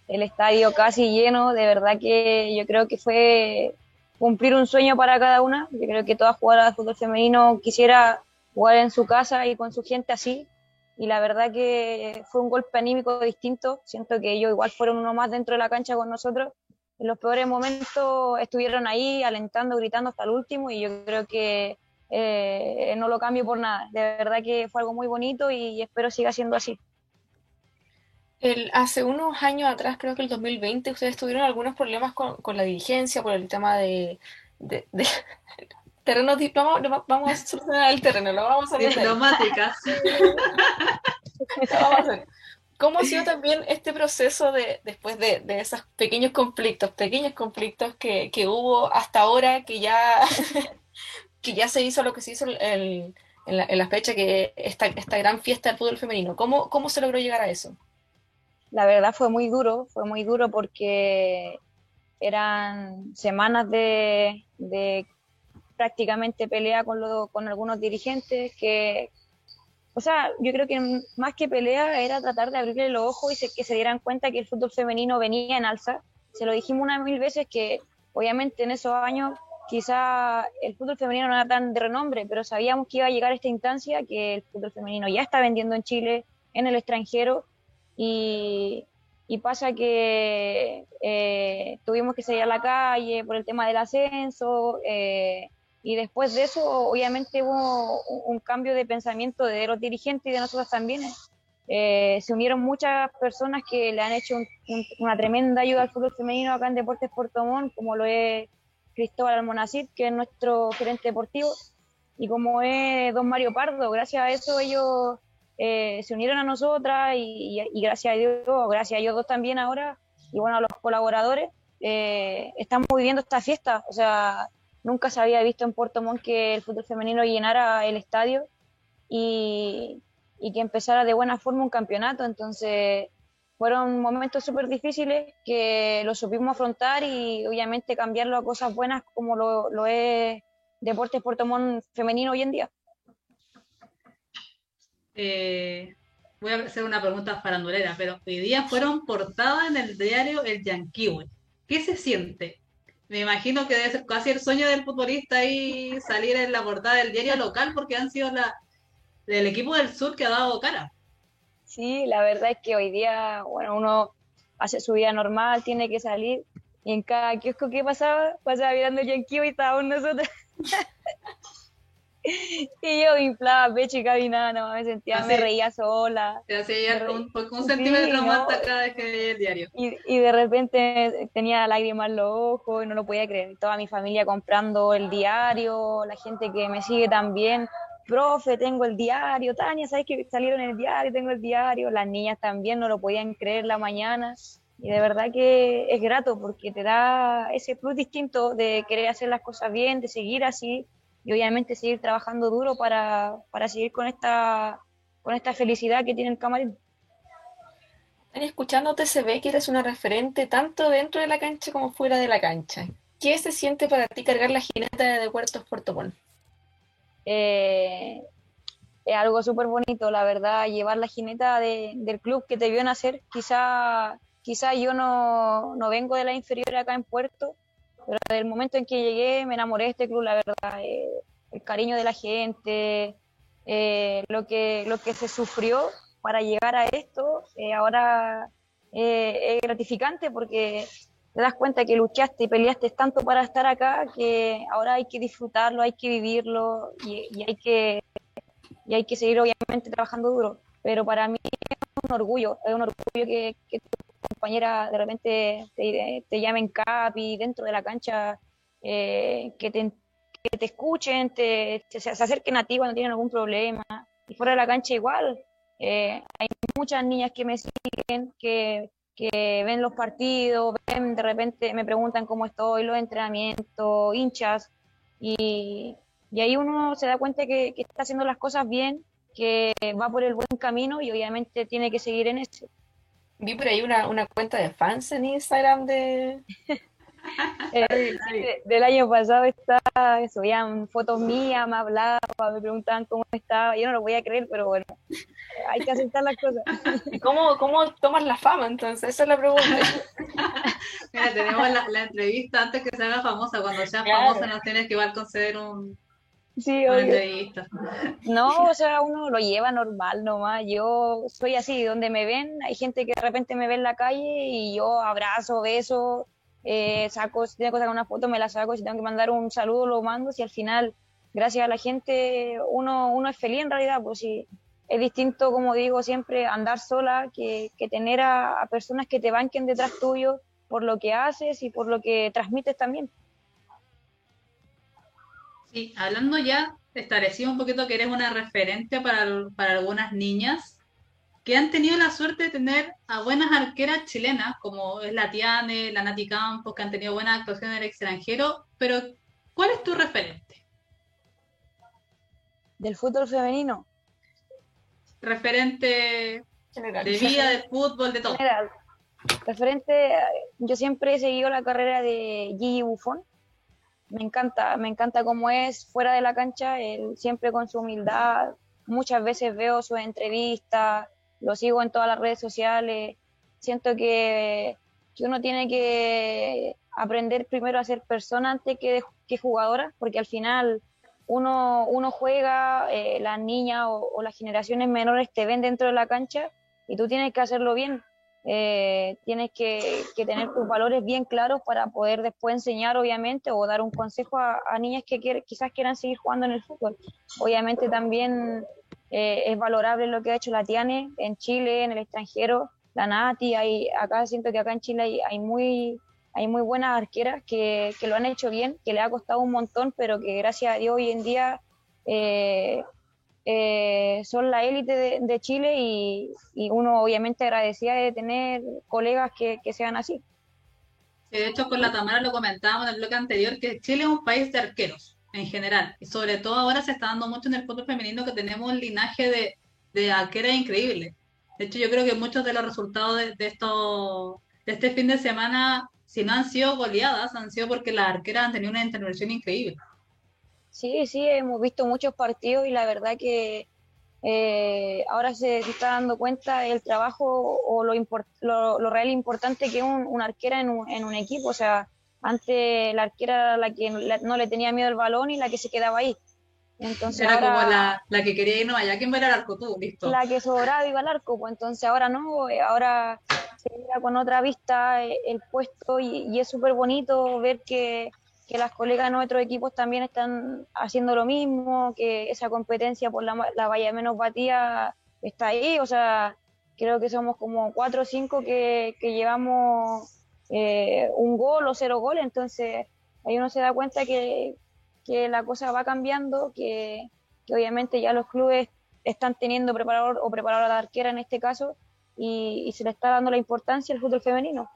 [SPEAKER 3] el estadio casi lleno, de verdad que yo creo que fue cumplir un sueño para cada una. Yo creo que toda jugadora de fútbol femenino quisiera jugar en su casa y con su gente así. Y la verdad que fue un golpe anímico distinto. Siento que ellos igual fueron uno más dentro de la cancha con nosotros. En los peores momentos estuvieron ahí alentando, gritando hasta el último y yo creo que eh, no lo cambio por nada. De verdad que fue algo muy bonito y espero siga siendo así.
[SPEAKER 2] El, hace unos años atrás, creo que el 2020, ustedes tuvieron algunos problemas con, con la dirigencia por el tema de, de, terreno vamos, vamos, a solucionar el terreno, lo vamos a.
[SPEAKER 1] Diplomáticas.
[SPEAKER 2] ¿Cómo ha sido también este proceso de, después de, de esos pequeños conflictos, pequeños conflictos que, que, hubo hasta ahora, que ya, que ya se hizo lo que se hizo en, la, en, la, fecha, que esta, esta gran fiesta del fútbol femenino? ¿Cómo, ¿Cómo se logró llegar a eso?
[SPEAKER 3] La verdad fue muy duro, fue muy duro porque eran semanas de, prácticamente pelea con, con algunos dirigentes que, o sea, yo creo que más que pelea era tratar de abrirle los ojos y que se dieran cuenta que el fútbol femenino venía en alza. Se lo dijimos unas mil veces que obviamente en esos años quizá el fútbol femenino no era tan de renombre, pero sabíamos que iba a llegar a esta instancia, que el fútbol femenino ya está vendiendo en Chile, en el extranjero, y, pasa que eh, tuvimos que salir a la calle por el tema del ascenso, eh, y después de eso obviamente hubo un, cambio de pensamiento de los dirigentes y de nosotros también. Eh, se unieron muchas personas que le han hecho una tremenda ayuda al fútbol femenino acá en Deportes Puerto Montt, como lo es Cristóbal Almonacid, que es nuestro gerente deportivo, y como es don Mario Pardo, gracias a eso ellos eh, se unieron a nosotras y, gracias a Dios, gracias a ellos dos también ahora, y bueno, a los colaboradores, eh, estamos viviendo esta fiesta, o sea, nunca se había visto en Puerto Montt que el fútbol femenino llenara el estadio y, y que empezara de buena forma un campeonato, entonces fueron momentos súper difíciles que lo supimos afrontar y obviamente cambiarlo a cosas buenas como lo, lo es Deportes Puerto Montt femenino hoy en día.
[SPEAKER 1] Eh, voy a hacer una pregunta farandulera, pero hoy día fueron portadas en el diario El Yanquiwe. ¿Qué se siente? Me imagino que debe ser casi el sueño del futbolista ahí salir en la portada del diario local porque han sido la, del equipo del sur que ha dado cara.
[SPEAKER 3] Sí, la verdad es que hoy día, bueno, uno hace su vida normal, tiene que salir. Y en cada kiosco que pasaba, pasaba mirando el Yankee y estábamos nosotros. y yo inflaba pecho y caminaba, no, me sentía, me reía sola.
[SPEAKER 1] Te hacía un, un centímetro más cada vez que leía el diario.
[SPEAKER 3] Y, y de repente tenía lágrimas en los ojos y no lo podía creer. Toda mi familia comprando el diario, la gente que me sigue también profe, tengo el diario, Tania, ¿sabes que salieron el diario? Tengo el diario, las niñas también no lo podían creer la mañana y de verdad que es grato porque te da ese plus distinto de querer hacer las cosas bien, de seguir así y obviamente seguir trabajando duro para, para seguir con esta, con esta felicidad que tiene el camarín.
[SPEAKER 2] Escuchándote se ve que eres una referente tanto dentro de la cancha como fuera de la cancha. ¿Qué se siente para ti cargar la jineta de Puertos Puerto Montt?
[SPEAKER 3] Eh, es algo súper bonito, la verdad, llevar la jineta del club que te vio nacer. Quizá, quizá yo no, no, vengo de la inferior acá en Puerto, pero desde el momento en que llegué me enamoré de este club, la verdad. Eh, el cariño de la gente, eh, lo, que, lo que se sufrió para llegar a esto, ahora es gratificante porque te das cuenta que luchaste y peleaste tanto para estar acá que ahora hay que disfrutarlo, hay que vivirlo y, hay, que, y hay que seguir obviamente trabajando duro. Pero para mí es un orgullo, es un orgullo que, tu compañera de repente te, te llamen capi dentro de la cancha, eh, que, te, escuchen, te, se acerquen a ti cuando tienen algún problema. Y fuera de la cancha igual. Eh, hay muchas niñas que me siguen, que que ven los partidos, ven, de repente me preguntan cómo estoy, los entrenamientos, hinchas, y, ahí uno se da cuenta que, está haciendo las cosas bien, que va por el buen camino y obviamente tiene que seguir en eso.
[SPEAKER 2] Vi por ahí una, una cuenta de fans en Instagram de,
[SPEAKER 3] Eh, del año pasado estaba, subían fotos mías, me hablaban, me preguntaban cómo estaba. Yo no lo voy a creer, pero bueno, hay que aceptar las cosas.
[SPEAKER 2] ¿Cómo, cómo tomas la fama entonces? Esa es la pregunta.
[SPEAKER 1] Mira, tenemos la, entrevista antes que se haga famosa. Cuando sea famosa nos tienes que igual conceder un,
[SPEAKER 3] Sí, entrevista. No, o sea, uno lo lleva normal nomás. Yo soy así, donde me ven, hay gente que de repente me ve en la calle y yo abrazo, beso, eh, saco, si tengo que sacar una foto, me la saco, si tengo que mandar un saludo, lo mando, si al final, gracias a la gente, uno, uno es feliz en realidad, pues si es distinto, como digo siempre, andar sola que, tener a, personas que te banquen detrás tuyo por lo que haces y por lo que transmites también.
[SPEAKER 1] Sí, hablando ya, establecimos un poquito que eres una referente para, para algunas niñas que han tenido la suerte de tener a buenas arqueras chilenas, como es la Tiane, la Nati Campos, que han tenido buenas actuaciones en el extranjero, pero ¿cuál es tu referente?
[SPEAKER 3] Del fútbol femenino.
[SPEAKER 1] Referente de vida, de fútbol, de todo. General.
[SPEAKER 3] Referente, yo siempre he seguido la carrera de Gigi Buffon. Me encanta, me encanta cómo es fuera de la cancha, él siempre con su humildad. Muchas veces veo sus entrevistas, lo sigo en todas las redes sociales. Siento que, uno tiene que aprender primero a ser persona antes que, que jugadora, porque al final uno, uno juega, eh, las niñas o, las generaciones menores te ven dentro de la cancha y tú tienes que hacerlo bien. Eh, tienes que, tener tus valores bien claros para poder después enseñar, obviamente, o dar un consejo a, niñas que quizás quieran seguir jugando en el fútbol. Obviamente también eh, es valorable lo que ha hecho la Tiane en Chile, en el extranjero, la Nati, hay, acá siento que acá en Chile hay, hay muy hay muy buenas arqueras que, lo han hecho bien, que le ha costado un montón, pero que gracias a Dios hoy en día eh, eh, son la élite de, Chile y, uno obviamente agradecía de tener colegas que, sean así.
[SPEAKER 1] de hecho con la Tamara lo comentábamos en el bloque anterior, que Chile es un país de arqueros en general, y sobre todo ahora se está dando mucho en el fútbol femenino que tenemos un linaje de, de arqueras increíble. De hecho, yo creo que muchos de los resultados de, de, esto, de este fin de semana si no han sido goleadas, han sido porque las arqueras han tenido una intervención increíble.
[SPEAKER 3] Sí, sí, hemos visto muchos partidos y la verdad que eh, ahora se, está dando cuenta el trabajo o lo, lo, real importante que es una arquera en un, en un, equipo. O sea, antes la arquera era la que no le tenía miedo al balón y la que se quedaba ahí.
[SPEAKER 1] Entonces era como la, la, que quería ir no allá, ¿quién va al arco tú? Listo.
[SPEAKER 3] La que sobraba iba al arco, pues entonces ahora no, eh, ahora con otra vista eh, el puesto y, es súper bonito ver que, las colegas de nuestros equipos también están haciendo lo mismo, que esa competencia por la, la valla menos batida está ahí, o sea, creo que somos como cuatro o cinco que, llevamos eh, un gol o cero gol, entonces ahí uno se da cuenta que, la cosa va cambiando, que, que obviamente ya los clubes están teniendo preparador o preparadora de arquera en este caso, y, se le está dando la importancia al fútbol femenino.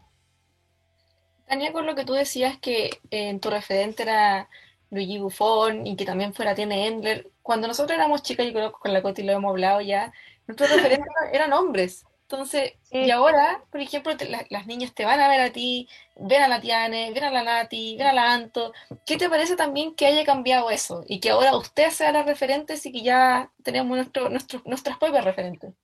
[SPEAKER 2] Tania, con lo que tú decías que en eh, tu referente era Luigi Buffon y que también fuera Tiene Endler, cuando nosotros éramos chicas, yo creo que con la Coti lo hemos hablado ya, nuestros referentes eran hombres. Entonces, y ahora, por ejemplo, las niñas te van a ver a ti, ven a la Tiane, ven a la Nati, ven a la Anto. ¿Qué te parece también que haya cambiado eso? Y que ahora usted sea la referentes y que ya tenemos nuestro, nuestro, nuestras propias referentes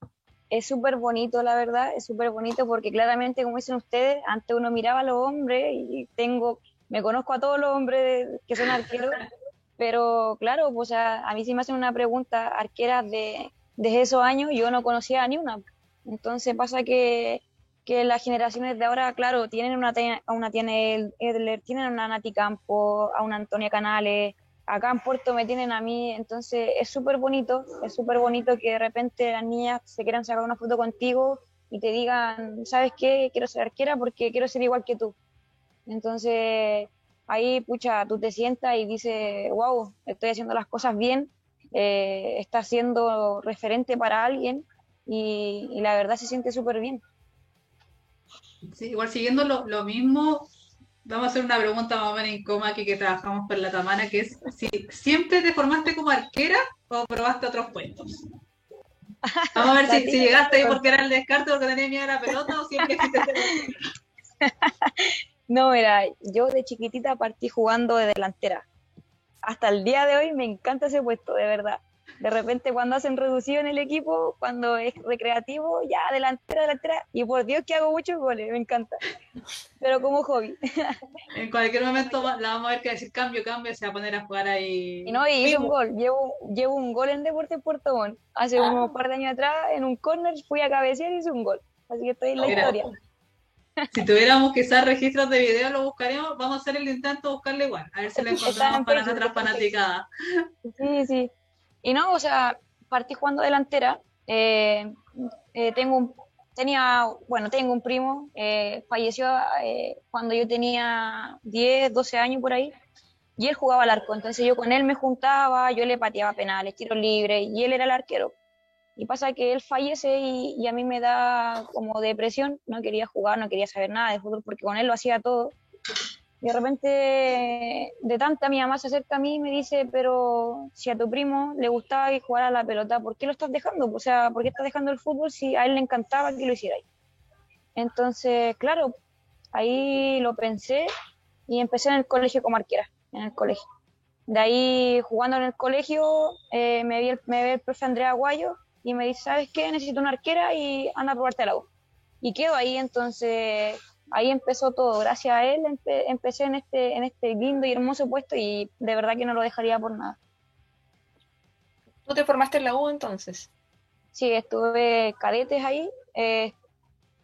[SPEAKER 3] es súper bonito, la verdad, es súper bonito porque claramente, como dicen ustedes, antes uno miraba a los hombres y tengo, me conozco a todos los hombres que son arqueros, pero claro, pues a, mí sí me hacen una pregunta, arqueras de, esos años, yo no conocía a ni una. Entonces pasa que, que las generaciones de ahora, claro, tienen una, una tiene Edler, tienen una Nati Campo, a una Antonia Canales, acá en Puerto me tienen a mí, entonces es súper bonito, es súper bonito que de repente las niñas se quieran sacar una foto contigo y te digan, ¿sabes qué? Quiero ser arquera porque quiero ser igual que tú. Entonces ahí, pucha, tú te sientas y dices, wow, estoy haciendo las cosas bien, eh, está siendo referente para alguien y, la verdad se siente súper bien.
[SPEAKER 1] Sí, igual siguiendo lo, lo mismo, Vamos a hacer una pregunta más o menos incómoda aquí que trabajamos por la Tamana, que es si siempre te formaste como arquera o probaste otros puestos. Vamos a ver si, llegaste ahí porque era el descarte, porque tenías miedo a la pelota o siempre
[SPEAKER 3] No, mira, yo de chiquitita partí jugando de delantera. Hasta el día de hoy me encanta ese puesto, de verdad. De repente cuando hacen reducido en el equipo, cuando es recreativo, ya delantera, delantera, y por Dios que hago muchos goles, me encanta. Pero como hobby.
[SPEAKER 1] En cualquier momento la vamos a ver que decir cambio, cambio, se va a poner a jugar ahí.
[SPEAKER 3] Y no, y hice un gol, llevo, llevo un gol en Deporte Puerto Montt. Hace ah. unos par de años atrás, en un corner, fui a cabecear y hice un gol. Así que estoy en la historia.
[SPEAKER 1] Si tuviéramos quizás registros de video, lo buscaríamos. Vamos a hacer el intento de buscarle igual. A ver si lo encontramos para nuestras fanaticadas.
[SPEAKER 3] Sí, sí. Y no, o sea, partí jugando delantera. Eh, eh, tengo un, tenía, bueno, tengo un primo, eh, falleció cuando yo tenía 10, 12 años por ahí, y él jugaba al arco. Entonces yo con él me juntaba, yo le pateaba penales, tiros libres, y él era el arquero. Y pasa que él fallece y, y, a mí me da como depresión, no quería jugar, no quería saber nada de fútbol porque con él lo hacía todo. Y de repente, de tanta, mi mamá se acerca a mí y me dice, pero si a tu primo le gustaba jugar a la pelota, ¿por qué lo estás dejando? O sea, ¿por qué estás dejando el fútbol si a él le encantaba que lo hicierais? Entonces, claro, ahí lo pensé y empecé en el colegio como arquera, en el colegio. De ahí, jugando en el colegio, eh, me, vi el, me ve el profe Andrea Aguayo y me dice, ¿sabes qué? Necesito una arquera y anda a probarte la U. Y quedo ahí, entonces ahí empezó todo. Gracias a él empecé en este, en este lindo y hermoso puesto y de verdad que no lo dejaría por nada.
[SPEAKER 2] ¿Tú te formaste en la U entonces?
[SPEAKER 3] Sí, estuve cadetes ahí. Eh,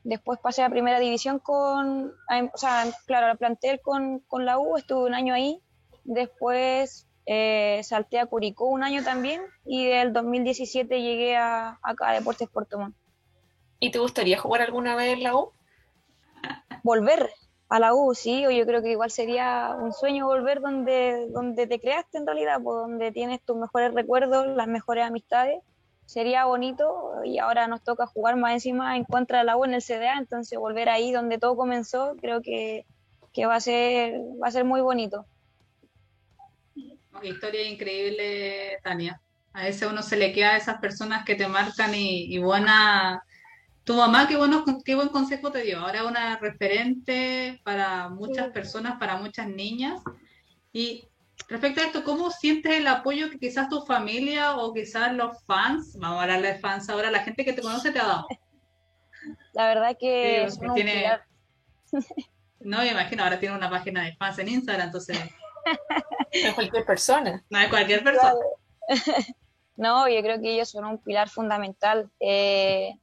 [SPEAKER 3] después pasé a primera división con, o sea, claro, la plantel con, con la U, estuve un año ahí. Después eh, salté a Curicó un año también y del 2017 llegué a, acá a Deportes Puerto Montt.
[SPEAKER 2] ¿Y te gustaría jugar alguna vez en la U?
[SPEAKER 3] Volver a la U, sí, o yo creo que igual sería un sueño volver donde, donde te creaste en realidad, pues, donde tienes tus mejores recuerdos, las mejores amistades. Sería bonito y ahora nos toca jugar más encima en contra de la U en el CDA, entonces volver ahí donde todo comenzó creo que, que va, a ser, va a ser muy bonito
[SPEAKER 1] historia increíble, Tania. A veces uno se le queda a esas personas que te marcan y, buena... Tu mamá, qué, bueno, qué buen consejo te dio. Ahora una referente para muchas personas, para muchas niñas. Y respecto a esto, ¿cómo sientes el apoyo que quizás tu familia o quizás los fans, vamos a hablar de fans ahora, la gente que te conoce te ha dado?
[SPEAKER 3] La verdad que
[SPEAKER 1] tiene... No, me imagino, ahora tiene una página de fans en Instagram, entonces
[SPEAKER 2] no es cualquier persona.
[SPEAKER 1] No es cualquier persona.
[SPEAKER 3] No, yo creo que ellos son un pilar fundamental. Eh,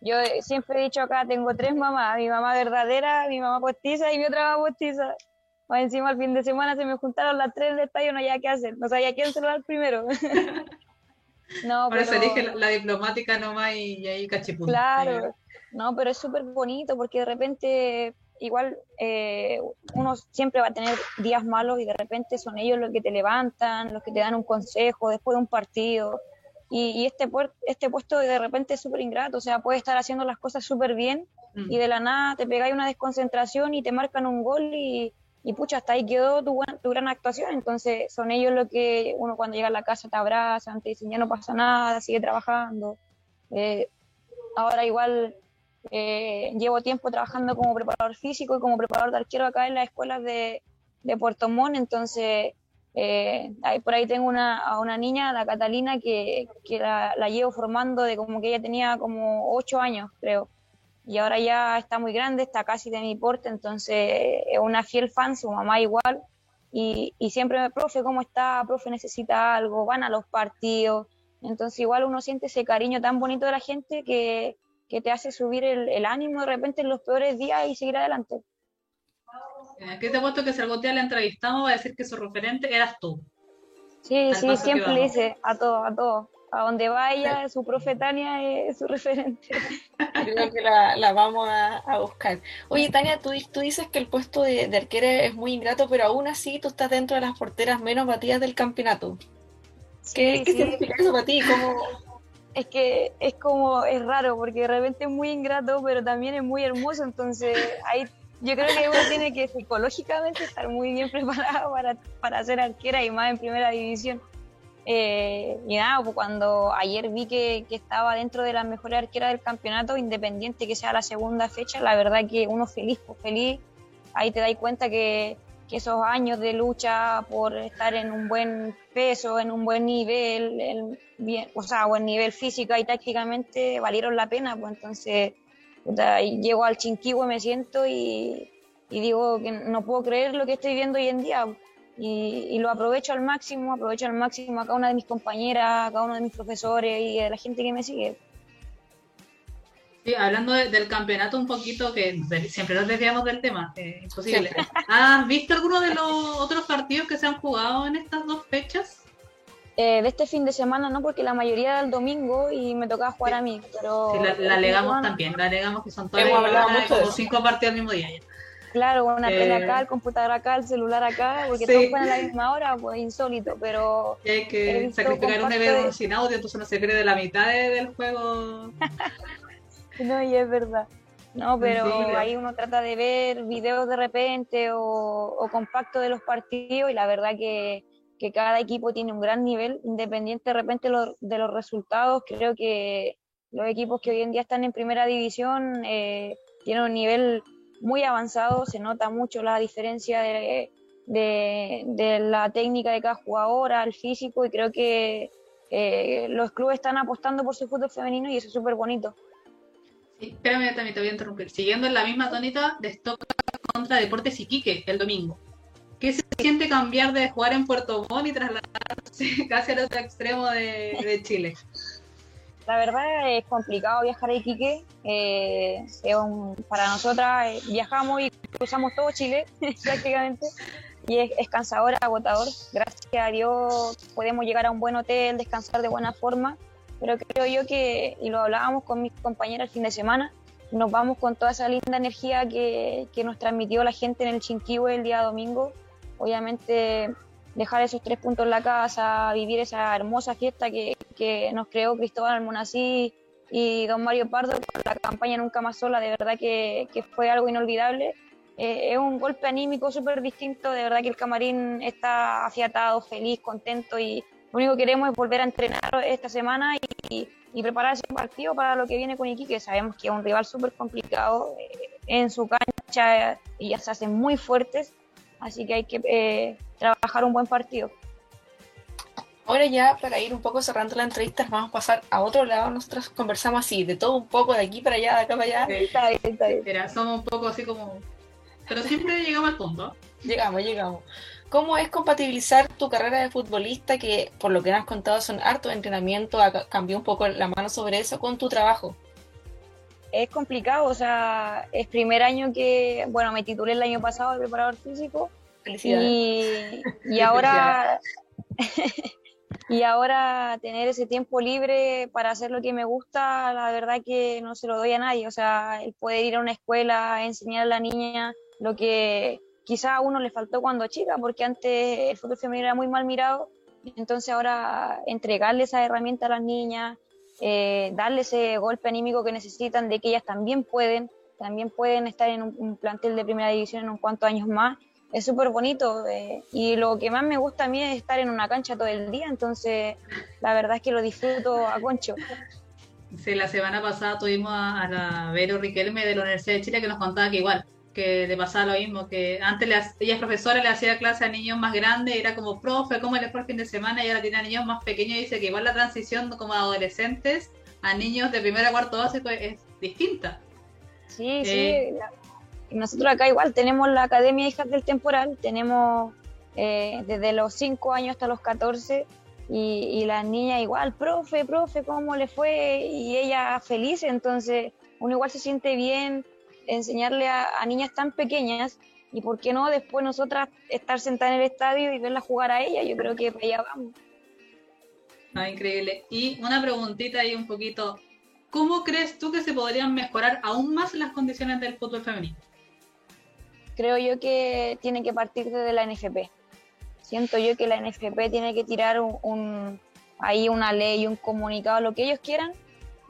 [SPEAKER 3] yo siempre he dicho acá, tengo tres mamás, mi mamá verdadera, mi mamá postiza y mi otra mamá postiza. O encima el fin de semana se me juntaron las tres del estadio, no había qué hacer, no sabía quién se lo dar primero.
[SPEAKER 1] no, Por eso elige la, diplomática nomás y, ahí cachipún.
[SPEAKER 3] Claro, no, pero es súper bonito porque de repente igual eh, uno siempre va a tener días malos y de repente son ellos los que te levantan, los que te dan un consejo después de un partido. Y, este, este puesto de repente es súper ingrato, o sea, puedes estar haciendo las cosas súper bien y de la nada te pegáis una desconcentración y te marcan un gol y, y pucha, hasta ahí quedó tu, tu, gran actuación. Entonces son ellos los que uno cuando llega a la casa te abrazan, te dicen ya no pasa nada, sigue trabajando. Eh, ahora igual eh, llevo tiempo trabajando como preparador físico y como preparador de arquero acá en las escuelas de, de Puerto Montt, entonces eh, por ahí tengo una, a una niña, la Catalina, que, que la, llevo formando de como que ella tenía como ocho años, creo. Y ahora ya está muy grande, está casi de mi porte, entonces es una fiel fan, su mamá igual. Y, y siempre me, profe, ¿cómo está? Profe, necesita algo, van a los partidos. Entonces igual uno siente ese cariño tan bonito de la gente que, que te hace subir el, ánimo de repente en los peores días y seguir adelante.
[SPEAKER 1] ¿Qué te he puesto que si algún día le entrevistamos va a decir que su referente eras tú?
[SPEAKER 3] Sí, sí, siempre le dice a todo, a todo. A donde vaya, su profe Tania es su referente.
[SPEAKER 2] Creo que la, vamos a, buscar. Oye, Tania, tú, tú dices que el puesto de, de, arquera es muy ingrato, pero aún así tú estás dentro de las porteras menos batidas del campeonato. ¿Qué, significa eso para ti? ¿Cómo,
[SPEAKER 3] es que es como, es raro, porque de repente es muy ingrato, pero también es muy hermoso, entonces ahí yo creo que uno tiene que psicológicamente estar muy bien preparado para, para ser arquera y más en primera división. Eh, y nada, pues cuando ayer vi que, que, estaba dentro de las mejores arqueras del campeonato, independiente que sea la segunda fecha, la verdad que uno feliz, pues feliz, ahí te das cuenta que, que esos años de lucha por estar en un buen peso, en un buen nivel, bien, o sea, buen nivel físico y tácticamente valieron la pena, pues entonces llego al Chinquihue, me siento y, digo que no puedo creer lo que estoy viendo hoy en día y, y, lo aprovecho al máximo, aprovecho al máximo a cada una de mis compañeras, a cada uno de mis profesores y a la gente que me sigue.
[SPEAKER 1] Sí, hablando del campeonato un poquito, que siempre nos desviamos del tema, eh, imposible. ¿Has visto alguno de los otros partidos que se han jugado en estas dos fechas?
[SPEAKER 3] Eh, de este fin de semana no, porque la mayoría del domingo y me tocaba jugar a mí, pero...
[SPEAKER 1] Sí, la, alegamos también, la alegamos que son todos como cinco partidos al mismo día.
[SPEAKER 3] Claro, una eh... acá, el computador acá, el celular acá, porque todos juegan a la misma hora, pues insólito, pero...
[SPEAKER 1] hay que sacrificar un evento sin audio, entonces no se cree de la mitad del juego.
[SPEAKER 3] No, y es verdad. No, pero ahí uno trata de ver videos de repente o, o compactos de los partidos y la verdad que, que, cada equipo tiene un gran nivel, independiente de repente de los resultados. Creo que los equipos que hoy en día están en primera división eh, tienen un nivel muy avanzado, se nota mucho la diferencia de, de, la técnica de cada jugador al físico y creo que eh, los clubes están apostando por su fútbol femenino y eso es súper bonito.
[SPEAKER 1] Sí, espérame, también te voy a interrumpir. Siguiendo en la misma tónica, destoca contra Deportes Iquique el domingo. ¿Qué se siente cambiar de jugar en Puerto Montt y trasladarse casi al otro extremo de, Chile?
[SPEAKER 3] La verdad es complicado viajar a Iquique. Eh, para nosotras eh, viajamos y cruzamos todo Chile prácticamente y es, es, cansador, agotador. Gracias a Dios podemos llegar a un buen hotel, descansar de buena forma pero creo yo que, y lo hablábamos con mis compañeras el fin de semana, nos vamos con toda esa linda energía que, que nos transmitió la gente en el Chinquihue el día domingo. Obviamente dejar esos tres puntos en la casa, vivir esa hermosa fiesta que, que nos creó Cristóbal Almonací y don Mario Pardo con la campaña Nunca Más Sola, de verdad que, que fue algo inolvidable. Eh, es un golpe anímico súper distinto, de verdad que el camarín está afiatado, feliz, contento y, lo único que queremos es volver a entrenar esta semana y, preparar ese partido para lo que viene con Iquique. Sabemos que es un rival súper complicado eh, en su cancha y ya se hacen muy fuertes, así que hay que eh, trabajar un buen partido.
[SPEAKER 2] Ahora ya para ir un poco cerrando la entrevista vamos a pasar a otro lado. Nosotros conversamos así, de todo un poco, de aquí para allá, de acá para allá.
[SPEAKER 1] está bien, está bien. somos un poco así como... Pero siempre llegamos al punto.
[SPEAKER 2] Llegamos, llegamos. ¿Cómo es compatibilizar tu carrera de futbolista, que por lo que me has contado son harto de entrenamiento, cambió un poco la mano sobre eso, con tu trabajo?
[SPEAKER 3] Es complicado, o sea, es primer año que, bueno, me titulé el año pasado de preparador físico. Felicidades. Y, ahora, y ahora tener ese tiempo libre para hacer lo que me gusta, la verdad que no se lo doy a nadie. O sea, el poder ir a una escuela, enseñar a la niña lo que quizá a uno le faltó cuando chica, porque antes el fútbol femenino era muy mal mirado, entonces ahora entregarle esa herramienta a las niñas, eh, darle ese golpe anímico que necesitan de que ellas también pueden, también pueden estar en un, plantel de primera división en un cuantos años más, es súper bonito eh, y lo que más me gusta a mí es estar en una cancha todo el día, entonces la verdad es que lo disfruto a concho.
[SPEAKER 1] La semana pasada tuvimos a, a la Vero Riquelme de la Universidad de Chile que nos contaba que igual que le pasaba lo mismo, que antes ella es profesora, le hacía clase a niños más grandes, era como, profe, ¿cómo le fue el fin de semana? Y ahora tiene a niños más pequeños y dice que igual la transición como adolescentes a niños de primero a cuarto básico es distinta.
[SPEAKER 3] Sí, sí. Eh, nosotros acá igual tenemos la Academia Hijas del Temporal, tenemos eh, desde los 5 años hasta los 14 y, y las niñas igual, profe, profe, ¿cómo le fue? Y ella feliz, entonces uno igual se siente bien enseñarle a, niñas tan pequeñas y por qué no después nosotras estar sentadas en el estadio y verla jugar a ella, yo creo que para allá vamos.
[SPEAKER 1] Ah, increíble. Y una preguntita ahí un poquito, ¿cómo crees tú que se podrían mejorar aún más las condiciones del fútbol femenino?
[SPEAKER 3] Creo yo que tiene que partir desde la NFP. Siento yo que la NFP tiene que tirar un, ahí una ley, un comunicado, lo que ellos quieran,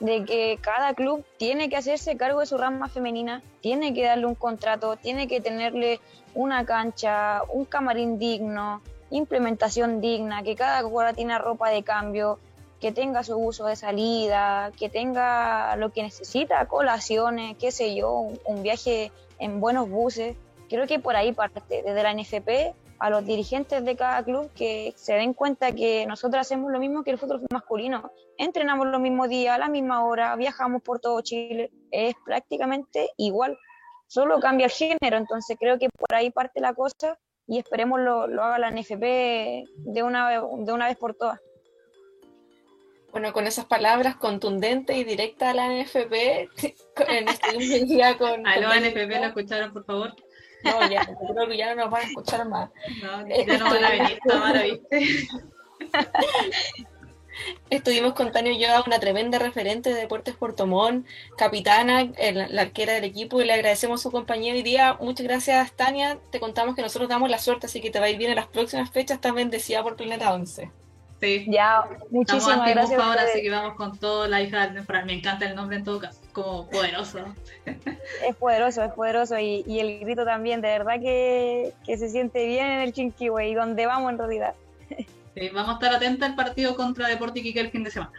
[SPEAKER 3] de que cada club tiene que hacerse cargo de su rama femenina, tiene que darle un contrato, tiene que tenerle una cancha, un camarín digno, implementación digna, que cada jugadora tenga ropa de cambio, que tenga su uso de salida, que tenga lo que necesita, colaciones, qué sé yo, un viaje en buenos buses. Creo que por ahí parte, desde la NFP a los dirigentes de cada club que se den cuenta que nosotros hacemos lo mismo que el fútbol masculino. Entrenamos los mismos días, a la misma hora, viajamos por todo Chile. Es prácticamente igual, solo cambia el género. Entonces creo que por ahí parte la cosa y esperemos lo, lo haga la NFP de una, de una vez por todas.
[SPEAKER 2] Bueno, con esas palabras contundentes y directas a la NFP, en este día con...
[SPEAKER 1] Aló, NFP, ¿lo escucharon, por favor?
[SPEAKER 2] No, ya, creo que ya no nos van a escuchar más.
[SPEAKER 1] No, ya no van a venir, Tamara, ¿viste?
[SPEAKER 2] Estuvimos con Tania Yoga, una tremenda referente de Deportes Portomón, capitana, la arquera del equipo, y le agradecemos su compañía hoy día. Muchas gracias, Tania. Te contamos que nosotros damos la suerte, así que te va a ir bien en las próximas fechas. Estás bendecida por Planeta 11.
[SPEAKER 1] Sí.
[SPEAKER 3] Ya, muchísimas
[SPEAKER 1] Estamos
[SPEAKER 3] gracias. a
[SPEAKER 1] ahora, así que vamos con todo la hija del Fran. Me encanta el nombre en todo caso, como poderoso.
[SPEAKER 3] Es poderoso, es poderoso. Y, y el grito también, de verdad que, que se siente bien en el Chinquihue y donde vamos en realidad.
[SPEAKER 1] Sí, vamos a estar atentos al partido contra Deporte Iquique el fin de semana.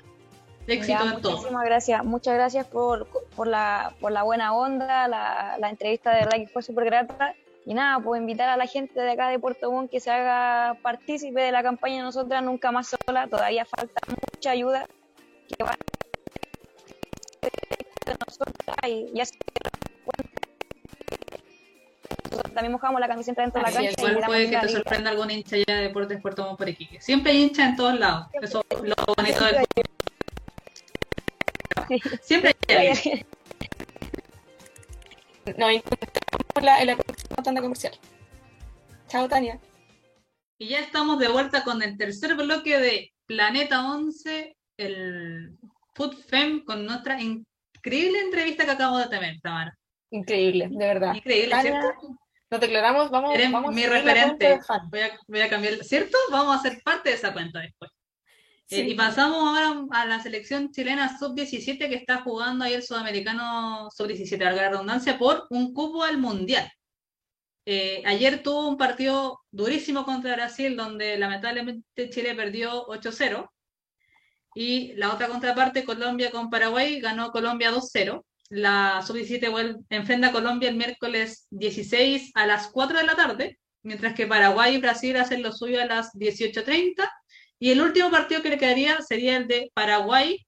[SPEAKER 1] Éxito
[SPEAKER 3] Ya,
[SPEAKER 1] en todo.
[SPEAKER 3] Muchísimas gracias, muchas gracias por, por, la, por la buena onda, la, la entrevista de verdad que fue súper grata. Y nada, pues invitar a la gente de acá de Puerto Montt que se haga partícipe de la campaña Nosotras Nunca Más Sola. Todavía falta mucha ayuda que va de nosotras y ya se nosotros también mojamos la camiseta dentro de la
[SPEAKER 2] Así
[SPEAKER 3] cancha
[SPEAKER 1] Igual puede que te
[SPEAKER 3] a
[SPEAKER 1] sorprenda algún hincha ya de Deportes Puerto Montt por Iquique. Siempre hay hincha en todos lados. Eso es lo bonito del fútbol. Siempre hay alguien.
[SPEAKER 2] Nos encontramos en la, en la próxima tanda comercial. Chao, Tania.
[SPEAKER 1] Y ya estamos de vuelta con el tercer bloque de Planeta 11, el Food Fem, con nuestra increíble entrevista que acabamos de tener, Tamara.
[SPEAKER 2] Increíble, de verdad.
[SPEAKER 1] Increíble,
[SPEAKER 2] Tania,
[SPEAKER 1] ¿cierto?
[SPEAKER 2] Nos declaramos, vamos,
[SPEAKER 1] Eres
[SPEAKER 2] vamos a
[SPEAKER 1] mi
[SPEAKER 2] cuenta
[SPEAKER 1] referente. a, voy a cambiar, ¿cierto? Vamos a ser parte de esa cuenta después. Eh, y pasamos ahora a la selección chilena sub-17 que está jugando ahí el sudamericano sub-17, larga redundancia, por un cupo al mundial. Eh, ayer tuvo un partido durísimo contra Brasil, donde lamentablemente Chile perdió 8-0. Y la otra contraparte, Colombia con Paraguay, ganó Colombia 2-0. La sub-17 vuel- enfrenta a Colombia el miércoles 16 a las 4 de la tarde, mientras que Paraguay y Brasil hacen lo suyo a las 18.30. Y el último partido que le quedaría sería el de Paraguay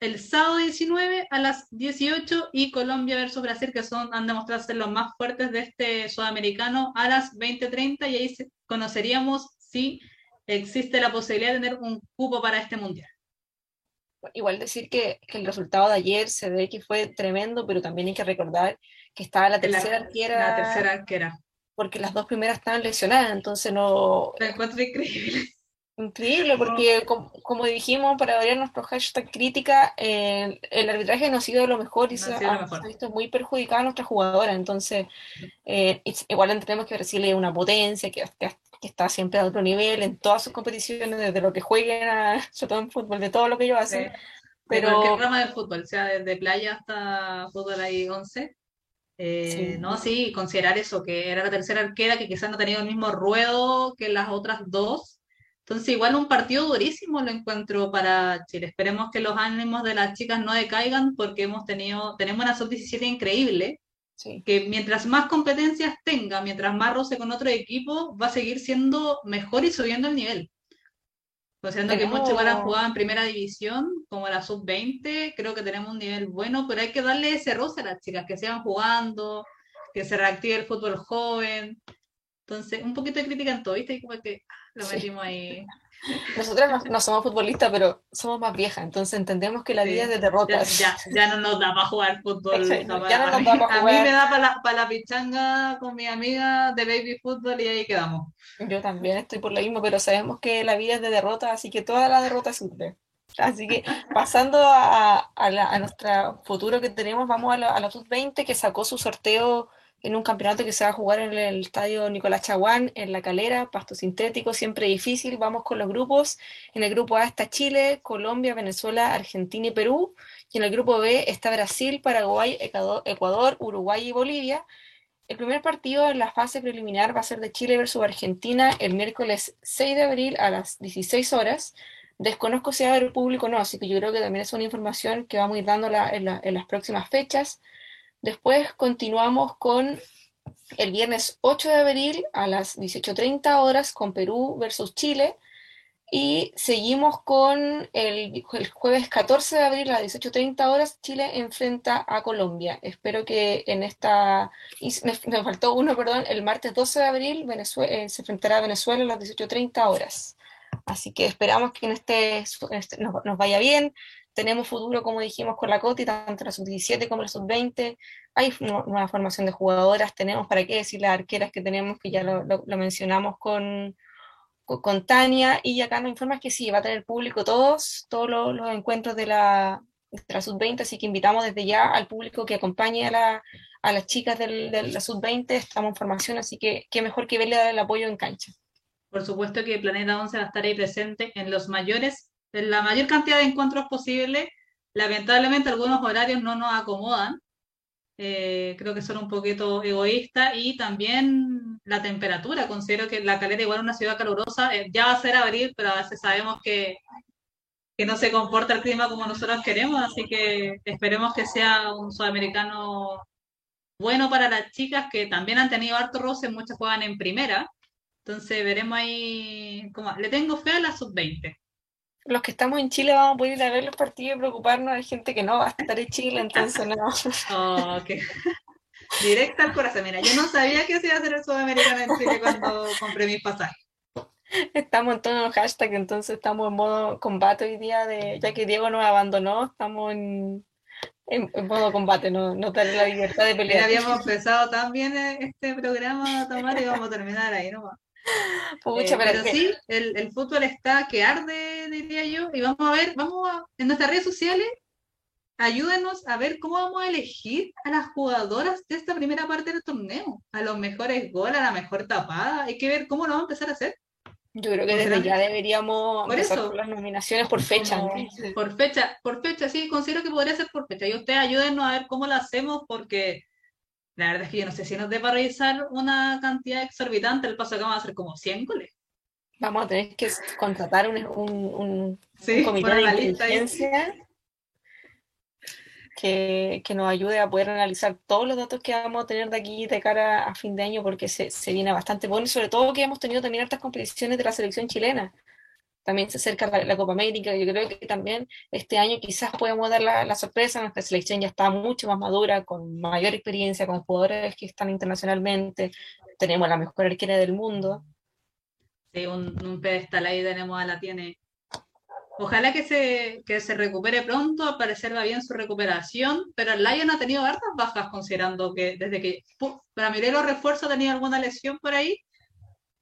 [SPEAKER 1] el sábado 19 a las 18 y Colombia versus Brasil, que son, han demostrado ser los más fuertes de este sudamericano, a las 20.30 y ahí conoceríamos si existe la posibilidad de tener un cupo para este mundial.
[SPEAKER 2] Igual decir que, que el resultado de ayer se ve que fue tremendo, pero también hay que recordar que estaba la tercera
[SPEAKER 1] la,
[SPEAKER 2] arquera,
[SPEAKER 1] la tercera arquera.
[SPEAKER 2] porque las dos primeras estaban lesionadas, entonces no...
[SPEAKER 1] Lo encuentro increíble.
[SPEAKER 2] Increíble, porque como, como dijimos, para variar nuestro hashtag crítica, eh, el arbitraje no ha sido lo mejor y
[SPEAKER 1] No
[SPEAKER 2] se
[SPEAKER 1] ha sido lo
[SPEAKER 2] ha,
[SPEAKER 1] mejor.
[SPEAKER 2] se ha visto muy perjudicada a nuestra jugadora. Entonces, eh, igual entendemos que Brasil es una potencia, que, está siempre a otro nivel en todas sus competiciones, desde lo que jueguen, a, sobre todo en fútbol, de todo lo que ellos hacen.
[SPEAKER 1] De
[SPEAKER 2] Pero
[SPEAKER 1] cualquier rama del fútbol, sea desde playa hasta fútbol ahí 11. Eh,
[SPEAKER 2] Sí.
[SPEAKER 1] No, sí, considerar eso, que era la tercera arquera, que quizás no ha tenido el mismo ruedo que las otras dos. Entonces, igual un partido durísimo lo encuentro para Chile. Esperemos que los ánimos de las chicas no decaigan porque hemos tenido, tenemos una sub-17 increíble,
[SPEAKER 2] sí,
[SPEAKER 1] que mientras más competencias tenga, mientras más roce con otro equipo, va a seguir siendo mejor y subiendo el nivel. Considerando que
[SPEAKER 2] Tenemos-
[SPEAKER 1] muchos igual han jugado en primera división, como la sub-20, creo que tenemos un nivel bueno, pero hay que darle ese roce a las chicas, que sigan jugando, que se reactive el fútbol joven. Entonces, un poquito de crítica en todo, ¿viste? Y como que lo
[SPEAKER 2] Sí.
[SPEAKER 1] metimos ahí.
[SPEAKER 2] nosotras no, no somos futbolistas, pero somos más viejas, entonces entendemos que la
[SPEAKER 1] Sí.
[SPEAKER 2] vida es de derrotas.
[SPEAKER 1] ya, ya no nos da para jugar fútbol.
[SPEAKER 2] Ya no
[SPEAKER 1] a
[SPEAKER 2] nos
[SPEAKER 1] mí-
[SPEAKER 2] da pa'
[SPEAKER 1] A mí
[SPEAKER 2] jugar.
[SPEAKER 1] me da para la, pa' la pichanga con mi amiga de baby fútbol y ahí quedamos.
[SPEAKER 2] Yo también estoy por lo mismo, pero sabemos que la vida es de derrota, así que toda la derrota sirve. Así que pasando a, a, la- a nuestro futuro que tenemos, vamos a la, a la sub-20 que sacó su sorteo en un campeonato que se va a jugar en el estadio Nicolás Chaguán, en La Calera, pasto sintético, siempre difícil. Vamos con los grupos. En el grupo A está Chile, Colombia, Venezuela, Argentina y Perú. Y en el grupo B está Brasil, Paraguay, Ecuador, Uruguay y Bolivia. El primer partido en la fase preliminar va a ser de Chile versus Argentina el miércoles 6 de abril a las 16 horas. Desconozco si va a haber público o no, así que yo creo que también es una información que vamos a ir dando la- en, la- en las próximas fechas. Después continuamos con el viernes 8 de abril a las 18.30 horas con Perú versus Chile. Y seguimos con el, el jueves 14 de abril a las 18.30 horas, Chile enfrenta a Colombia. Espero que en esta... me, me faltó uno, perdón, el martes 12 de abril Venezue- eh, se enfrentará a Venezuela a las 18.30 horas. Así que esperamos que en este, este nos vaya bien. Tenemos futuro, como dijimos, con la COTI, tanto la sub-17 como la sub-20. Hay nu- nueva formación de jugadoras, tenemos, para qué decir, las arqueras que tenemos, que ya lo, lo- mencionamos con, con, Tania, y acá nos informas que sí, va a tener público todos, todos los, los encuentros de la, de la sub-20, así que invitamos desde ya al público que acompañe a, la, a las chicas del- de la sub-20, estamos en formación, así que qué mejor que verle dar el apoyo en cancha.
[SPEAKER 1] Por supuesto que Planeta 11 va a estar ahí presente en los mayores, en la mayor cantidad de encuentros posible. Lamentablemente algunos horarios no nos acomodan. Eh, creo que son un poquito egoístas y también la temperatura. Considero que la calera igual es una ciudad calurosa, eh, ya va a ser abril, pero a veces sabemos que, que no se comporta el clima como nosotros queremos, así que esperemos que sea un sudamericano bueno para las chicas que también han tenido harto roce, muchas juegan en primera. Entonces veremos ahí cómo. Le tengo fe a la sub-20.
[SPEAKER 2] Los que estamos en Chile vamos a poder ir a ver los partidos y preocuparnos de gente que no va a estar en Chile, entonces no.
[SPEAKER 1] Oh, Directa al corazón. Mira, yo no sabía que se iba a hacer el sudamericano en Chile cuando compré mis pasajes.
[SPEAKER 2] Estamos en todos los hashtags, entonces estamos en modo combate hoy día, de, ya que Diego nos abandonó, estamos en, en, modo combate, no, no tener la libertad de pelear.
[SPEAKER 1] habíamos empezado tan bien este programa, Tamara, y vamos a terminar ahí nomás. Eh, pero sí, el, el, fútbol está que arde, diría yo, y vamos a ver, vamos a, en nuestras redes sociales, ayúdenos a ver cómo vamos a elegir a las jugadoras de esta primera parte del torneo, a los mejores goles, a la mejor tapada, hay que ver cómo lo vamos a empezar a hacer.
[SPEAKER 2] Yo creo que desde ya deberíamos por empezar las nominaciones por fecha.
[SPEAKER 1] Por fecha, por fecha, sí, considero que podría ser por fecha. Y ustedes ayúdenos a ver cómo lo hacemos porque la verdad es que yo no sé si nos para revisar una cantidad exorbitante, el paso que vamos a hacer como 100 goles.
[SPEAKER 2] Vamos a tener que contratar un, un, comité de inteligencia que, nos ayude a poder analizar todos los datos que vamos a tener de aquí de cara a fin de año, porque se, se viene bastante bueno y sobre todo que hemos tenido también estas competiciones de la selección chilena también se acerca la, Copa América, yo creo que también este año quizás podemos dar la, sorpresa, nuestra selección ya está mucho más madura, con mayor experiencia, con jugadores que están internacionalmente, tenemos la mejor arquera del mundo.
[SPEAKER 1] Sí, un, un pedestal ahí tenemos a la tiene. Ojalá que se, que se recupere pronto, al parecer va bien su recuperación, pero el Lion ha tenido hartas bajas considerando que desde que para mí los refuerzos tenía alguna lesión por ahí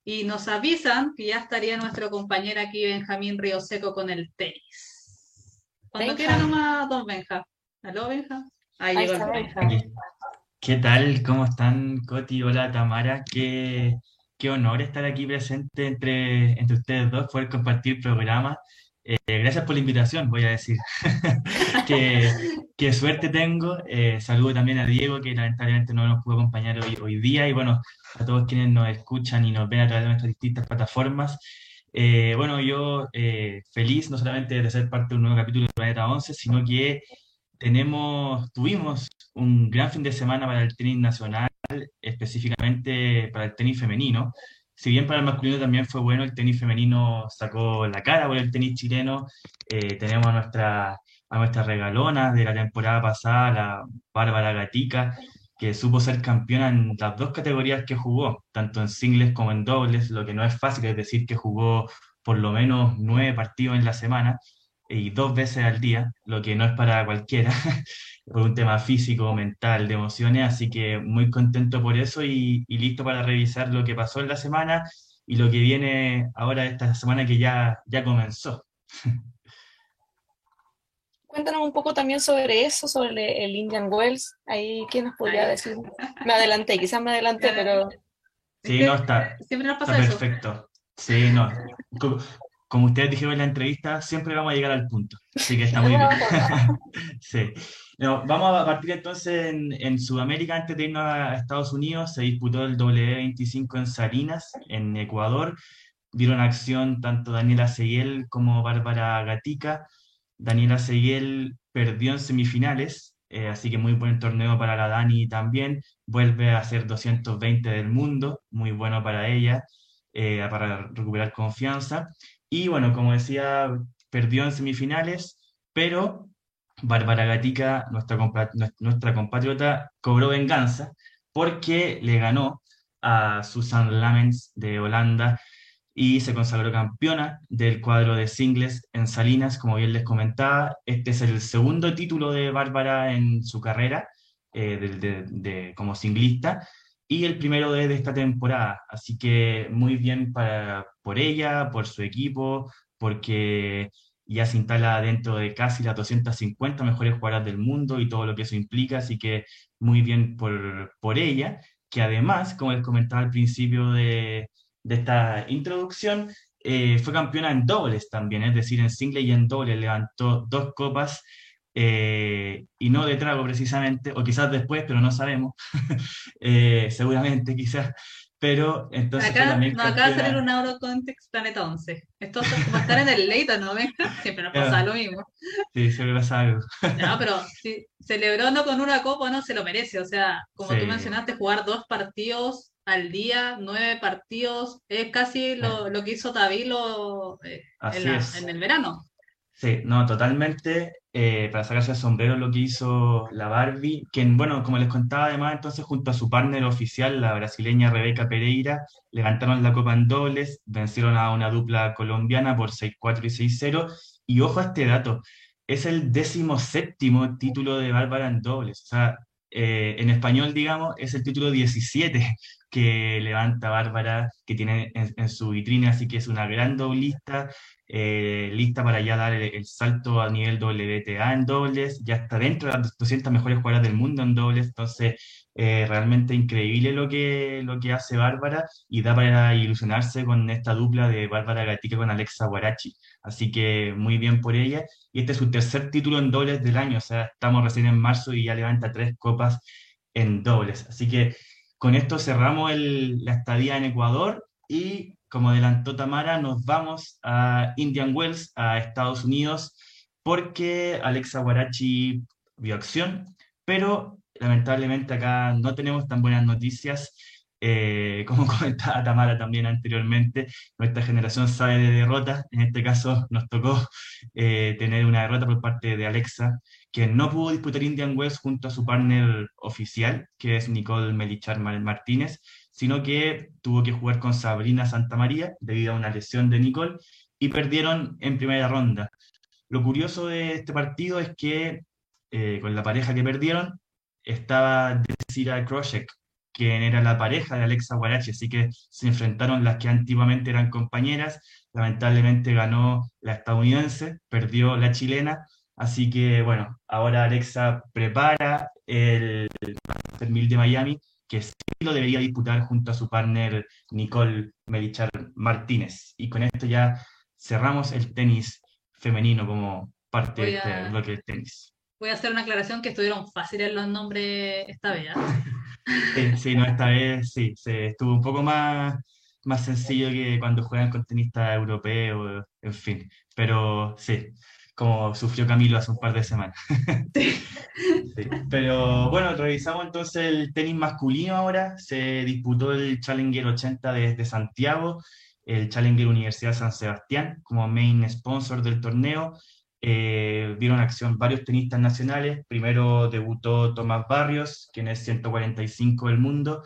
[SPEAKER 1] y nos avisan que ya estaría nuestro compañero aquí, Benjamín Río Seco, con el tenis. Cuando quiera nomás, don Benja. ¿Aló, Benja? Ahí, llegó el Benja.
[SPEAKER 4] ¿Qué tal? ¿Cómo están, Coti? Hola, Tamara. Qué, qué honor estar aquí presente entre, entre ustedes dos, poder compartir programas. Eh, gracias por la invitación, voy a decir. qué, suerte tengo. Eh, saludo también a Diego, que lamentablemente no nos pudo acompañar hoy, hoy día. Y bueno, a todos quienes nos escuchan y nos ven a través de nuestras distintas plataformas. Eh, bueno, yo feliz no solamente de ser parte de un nuevo capítulo de Planeta 11, sino que tenemos, tuvimos un gran fin de semana para el tenis nacional, específicamente para el tenis femenino si bien para el masculino también fue bueno, el tenis femenino sacó la cara por el tenis chileno. Eh, tenemos a nuestra, a de la temporada pasada, la Bárbara Gatica, que supo ser campeona en las dos categorías que jugó, tanto en singles como en dobles, lo que no es fácil, es decir, que jugó por lo menos nueve partidos en la semana y dos veces al día, lo que no es para cualquiera, por un tema físico, mental, de emociones, así que muy contento por eso y, listo para revisar lo que pasó en la semana y lo que viene ahora esta semana que ya, ya comenzó.
[SPEAKER 2] Cuéntanos un poco también sobre eso, sobre el Indian Wells, ahí qué nos podría decir. Me adelanté, quizás me adelanté, pero...
[SPEAKER 4] Sí, no, está, Siempre nos pasa está perfecto. Sí, no como ustedes dijeron en la entrevista, siempre vamos a llegar al punto. Así que está muy bien. sí. vamos a partir entonces en, en, Sudamérica, antes de irnos a Estados Unidos, se disputó el W25 en Salinas, en Ecuador. Dieron acción tanto Daniela Seguel como Bárbara Gatica. Daniela Seguel perdió en semifinales, eh, así que muy buen torneo para la Dani también. Vuelve a ser 220 del mundo, muy bueno para ella, eh, para recuperar confianza. Y bueno, como decía, perdió en semifinales, pero Bárbara Gatica, nuestra, nuestra compatriota, cobró venganza porque le ganó a Susan Lamens de Holanda y se consagró campeona del cuadro de singles en Salinas, como bien les comentaba. Este es el segundo título de Bárbara en su carrera eh, de, como singlista y el primero de, esta temporada. Así que muy bien para, por ella, por su equipo, porque ya se instala dentro de casi las 250 mejores jugadoras del mundo y todo lo que eso implica. Así que muy bien por, por ella, que además, como les comentaba al principio de, esta introducción, eh, fue campeona en dobles también, es decir, en single y en dobles levantó dos copas eh, y no de trago precisamente, o quizás después, pero no sabemos, eh, seguramente quizás, pero entonces
[SPEAKER 1] acá, también no, acaba de salir un Eurocontext Planeta 11. Esto es como estar en el Leighton, ¿no? Siempre nos pasa lo mismo.
[SPEAKER 4] Sí, siempre pasa algo.
[SPEAKER 1] No, pero si celebró no con una copa, no se lo merece. O sea, como tú mencionaste, jugar dos partidos al día, nueve partidos, es casi lo, lo que hizo Tavilo eh, en, en el verano.
[SPEAKER 4] Sí, no, totalmente. Eh, para sacarse el sombrero lo que hizo la Barbie, quien, bueno, como les contaba además, entonces junto a su partner oficial, la brasileña Rebeca Pereira, levantaron la copa en dobles, vencieron a una dupla colombiana por 6-4 y 6-0. Y ojo a este dato, es el décimo séptimo título de Bárbara en dobles. O sea, eh, en español, digamos, es el título 17 que levanta Bárbara, que tiene en, en, su vitrina, así que es una gran doblista, eh, lista para ya dar el, salto a nivel WTA en dobles, ya está dentro de las 200 mejores jugadoras del mundo en dobles, entonces eh, realmente increíble lo que, lo que hace Bárbara y da para ilusionarse con esta dupla de Bárbara Gatica con Alexa Guarachi, así que muy bien por ella, y este es su tercer título en dobles del año, o sea, estamos recién en marzo y ya levanta tres copas en dobles, así que con esto cerramos la estadía en Ecuador y como adelantó Tamara, nos vamos a Indian Wells, a Estados Unidos, porque Alexa Guarachi vio acción, pero lamentablemente acá no tenemos tan buenas noticias. Eh, como comentaba Tamara también anteriormente, nuestra generación sabe de derrotas. En este caso nos tocó eh, tener una derrota por parte de Alexa, que no pudo disputar Indian Wells junto a su partner oficial, que es Nicole Melichar Martínez, sino que tuvo que jugar con Sabrina Santamaría debido a una lesión de Nicole y perdieron en primera ronda. Lo curioso de este partido es que eh, con la pareja que perdieron estaba Desira Kroshek, quien era la pareja de Alexa Guarachi, así que se enfrentaron las que antiguamente eran compañeras. Lamentablemente ganó la estadounidense, perdió la chilena, así que bueno, ahora Alexa prepara el Master 1000 de Miami que sí lo debería disputar junto a su partner Nicole Melichar Martínez. Y con esto ya cerramos el tenis femenino como parte de este bloque de tenis.
[SPEAKER 1] Voy a hacer una aclaración que estuvieron fáciles los nombres esta vez.
[SPEAKER 4] ¿eh? sí, no, esta vez sí, se estuvo un poco más, más sencillo que cuando juegan con tenistas europeos, en fin. Pero sí, como sufrió Camilo hace un par de semanas. Pero bueno, revisamos entonces el tenis masculino ahora. Se disputó el Challenger 80 desde Santiago, el Challenger Universidad San Sebastián como main sponsor del torneo. Eh, dieron acción varios tenistas nacionales. Primero debutó Tomás Barrios, quien es 145 del mundo,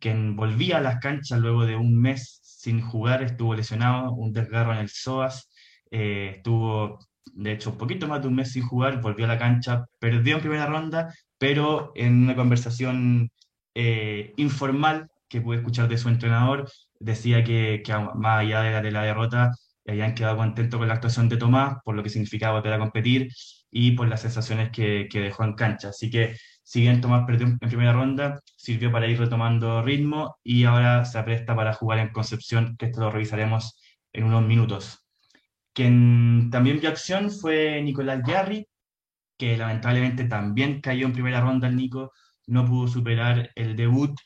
[SPEAKER 4] quien volvía a las canchas luego de un mes sin jugar, estuvo lesionado, un desgarro en el psoas, eh, estuvo de hecho, un poquito más de un mes sin jugar, volvió a la cancha, perdió en primera ronda, pero en una conversación eh, informal que pude escuchar de su entrenador, decía que, más allá de la, de la derrota, habían quedado contentos con la actuación de Tomás, por lo que significaba volver a competir y por las sensaciones que, que dejó en cancha. Así que, si bien Tomás perdió en primera ronda, sirvió para ir retomando ritmo y ahora se apresta para jugar en Concepción, que esto lo revisaremos en unos minutos. Quien también vio acción fue Nicolás Yarri, que lamentablemente también cayó en primera ronda el Nico, no pudo superar el debut,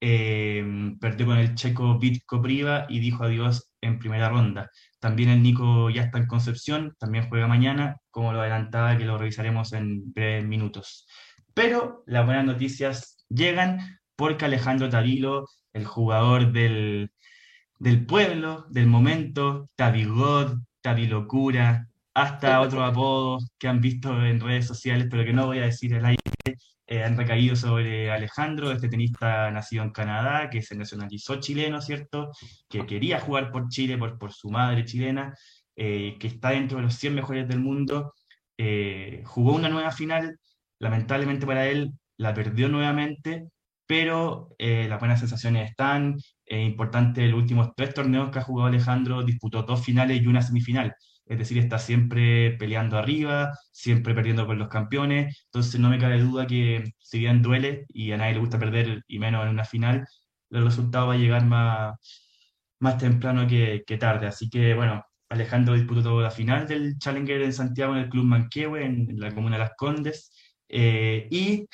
[SPEAKER 4] eh, perdió con el checo Vitko Priva y dijo adiós en primera ronda. También el Nico ya está en Concepción, también juega mañana, como lo adelantaba, que lo revisaremos en breves minutos. Pero las buenas noticias llegan porque Alejandro Tavilo, el jugador del, del pueblo, del momento, Tavigod, Locura, hasta otros apodos que han visto en redes sociales, pero que no voy a decir al aire, eh, han recaído sobre Alejandro, este tenista nacido en Canadá, que se nacionalizó chileno, ¿cierto? Que quería jugar por Chile, por, por su madre chilena, eh, que está dentro de los 100 mejores del mundo. Eh, jugó una nueva final, lamentablemente para él la perdió nuevamente, pero las buenas sensaciones están, es importante, los últimos tres torneos que ha jugado Alejandro disputó dos finales y una semifinal. Es decir, está siempre peleando arriba, siempre perdiendo con los campeones. Entonces no me cabe duda que si bien duele y a nadie le gusta perder y menos en una final, el resultado va a llegar más, más temprano que, tarde. Así que bueno, Alejandro disputó la final del Challenger en Santiago en el Club Manquehue, en, la comuna de Las Condes. Eh, y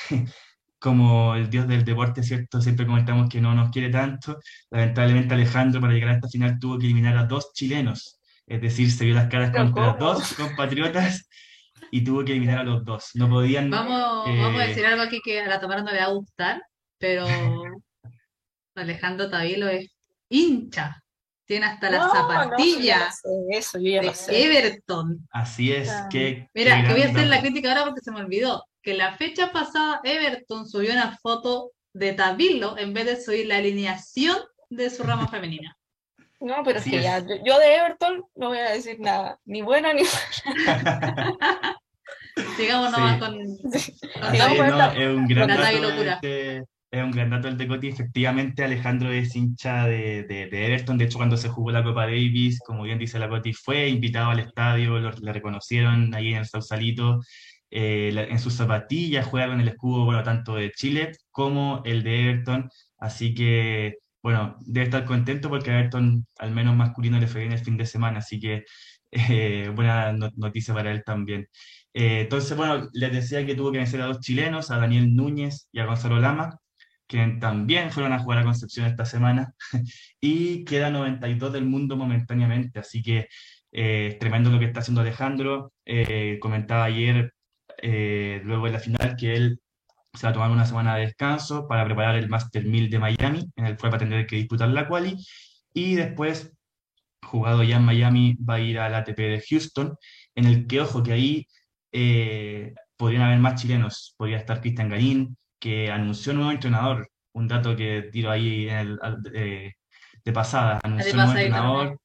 [SPEAKER 4] como el dios del deporte, ¿cierto? Siempre comentamos que no nos quiere tanto. Lamentablemente Alejandro para llegar a esta final tuvo que eliminar a dos chilenos. Es decir, se vio las caras contra dos compatriotas y tuvo que eliminar a los dos. No podían...
[SPEAKER 1] Vamos, vamos a eh, decir algo aquí que a la tomar no le va a gustar, pero Alejandro Tavilo es hincha. Tiene hasta las zapatillas
[SPEAKER 2] eso, de
[SPEAKER 1] Everton.
[SPEAKER 4] Así es. Que,
[SPEAKER 1] Mira, que voy a hacer la crítica ahora porque se me olvidó. Que la fecha pasada Everton subió una foto de Tavilo en vez de subir la alineación de su rama femenina.
[SPEAKER 2] No, pero es que ya, yo de Everton no voy a decir nada, ni buena ni mala.
[SPEAKER 1] Sigamos nomás con,
[SPEAKER 4] es un gran locura es un gran dato el de Coti. Efectivamente, Alejandro es hincha de, de, Everton. De hecho, cuando se jugó la Copa Davis, como bien dice la Coti, fue invitado al estadio, le reconocieron ahí en el Sausalito. Eh, en sus zapatillas juega con el escudo, bueno, tanto de Chile como el de Everton. Así que, bueno, debe estar contento porque a Everton, al menos masculino, le fue bien el fin de semana. Así que, eh, buena noticia para él también. Eh, entonces, bueno, les decía que tuvo que vencer a dos chilenos, a Daniel Núñez y a Gonzalo Lama que también fueron a jugar a Concepción esta semana, y queda 92 del mundo momentáneamente, así que eh, tremendo lo que está haciendo Alejandro. Comentaba ayer, eh, luego de la final, que él se va a tomar una semana de descanso para preparar el Master 1000 de Miami, en el cual va a tener que disputar la quali, y después, jugado ya en Miami, va a ir al ATP de Houston, en el que, ojo, que ahí podrían haber más chilenos, podría estar Cristian Garín, que anunció un nuevo entrenador, un dato que tiro ahí de, pasada, anunció un nuevo entrenador,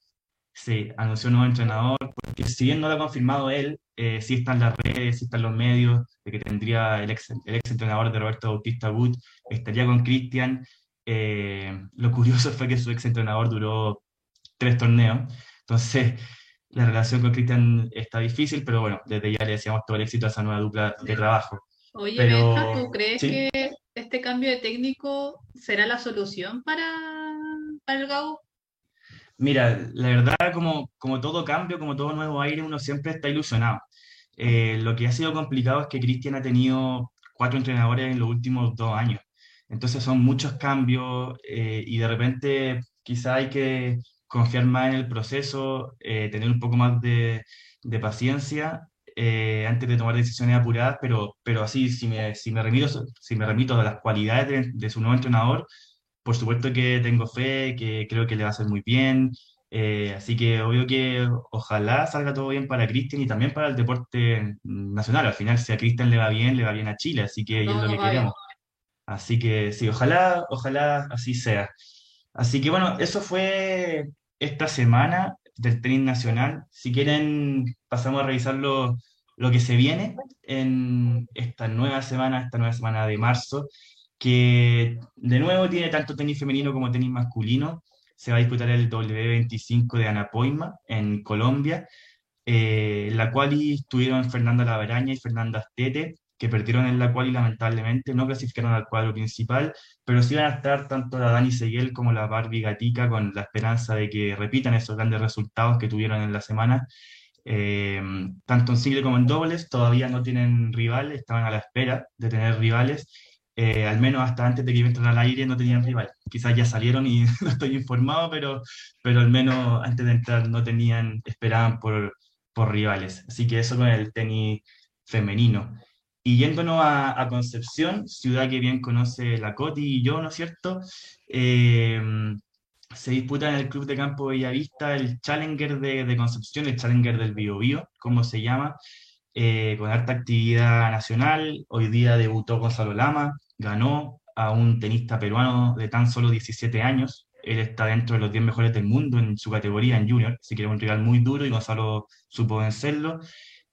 [SPEAKER 4] sí, anunció un nuevo entrenador, porque si bien no lo ha confirmado él, eh, sí están las redes, sí están los medios, de que tendría el ex, el ex entrenador de Roberto Bautista Wood, estaría con Cristian. Eh, lo curioso fue que su ex entrenador duró tres torneos, entonces la relación con Cristian está difícil, pero bueno, desde ya le deseamos todo el éxito a esa nueva dupla de trabajo.
[SPEAKER 1] Oye, Benja, ¿tú crees que este cambio de técnico será la solución para, para el GAU?
[SPEAKER 4] Mira, la verdad, como, como todo cambio, como todo nuevo aire, uno siempre está ilusionado. Eh, lo que ha sido complicado es que Cristian ha tenido cuatro entrenadores en los últimos dos años. Entonces son muchos cambios eh, y de repente quizá hay que confiar más en el proceso, eh, tener un poco más de, de paciencia antes de tomar decisiones apuradas, pero, pero así, si me, si me, remito, si me remito a las cualidades de, su nuevo entrenador, por supuesto que tengo fe, que creo que le va a hacer muy bien. Eh, así que obvio que ojalá salga todo bien para Cristian y también para el deporte nacional. Al final, si a Cristian le va bien, le va bien a Chile, así que es lo que queremos. Así que sí, ojalá, ojalá así sea. Así que bueno, eso fue esta semana del tenis nacional. Si quieren, pasamos a revisar lo, que se viene en esta nueva semana, esta nueva semana de marzo, que de nuevo tiene tanto tenis femenino como tenis masculino. Se va a disputar el W25 de Anapoima en Colombia, eh, la cual estuvieron Fernanda Lavaraña y Fernanda Astete que perdieron en la cual y lamentablemente no clasificaron al cuadro principal, pero sí van a estar tanto la Dani Seguel como la Barbie Gatica con la esperanza de que repitan esos grandes resultados que tuvieron en la semana. Eh, tanto en single como en dobles todavía no tienen rivales, estaban a la espera de tener rivales. Eh, al menos hasta antes de que entrar al aire no tenían rival. Quizás ya salieron y no estoy informado, pero, pero al menos antes de entrar no tenían, esperaban por, por rivales. Así que eso con el tenis femenino. Y yéndonos a, Concepción, ciudad que bien conoce la Coti y yo, ¿no es cierto? Eh, se disputa en el Club de Campo Bellavista el Challenger de, Concepción, el Challenger del Biobío, como se llama, eh, con alta actividad nacional. Hoy día debutó Gonzalo Lama, ganó a un tenista peruano de tan solo 17 años. Él está dentro de los 10 mejores del mundo en su categoría en junior, así que era un rival muy duro y Gonzalo supo vencerlo.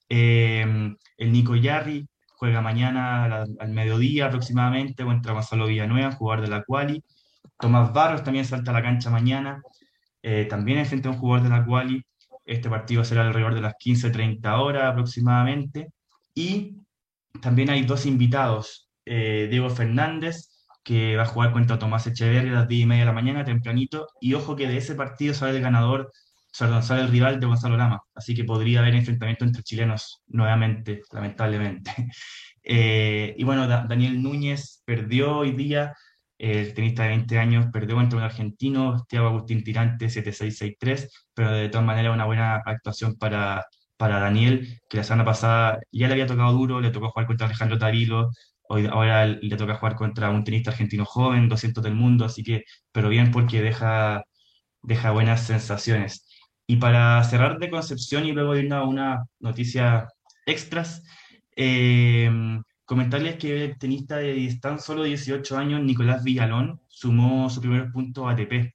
[SPEAKER 4] Eh, el Nico Yarri, juega mañana al, mediodía aproximadamente contra Gonzalo Villanueva, jugador de la Quali. Tomás Barros también salta a la cancha mañana, eh, también enfrenta a un jugador de la Quali. Este partido será alrededor de las 15-30 horas aproximadamente. Y también hay dos invitados, eh, Diego Fernández que va a jugar contra Tomás Echeverri a las 10 y media de la mañana, tempranito, y ojo que de ese partido sale el ganador, sale el rival de Gonzalo Lama, así que podría haber enfrentamiento entre chilenos nuevamente, lamentablemente. Eh, y bueno, Daniel Núñez perdió hoy día, el tenista de 20 años perdió contra un argentino, Thiago Agustín Tirante 7663, pero de todas maneras una buena actuación para, para Daniel, que la semana pasada ya le había tocado duro, le tocó jugar contra Alejandro Tarilo, Hoy, ahora le toca jugar contra un tenista argentino joven, 200 del mundo, así que, pero bien porque deja, deja buenas sensaciones. Y para cerrar de Concepción y luego ir a una noticia extras, eh, comentarles que el tenista de tan solo 18 años, Nicolás Villalón, sumó su primer punto ATP.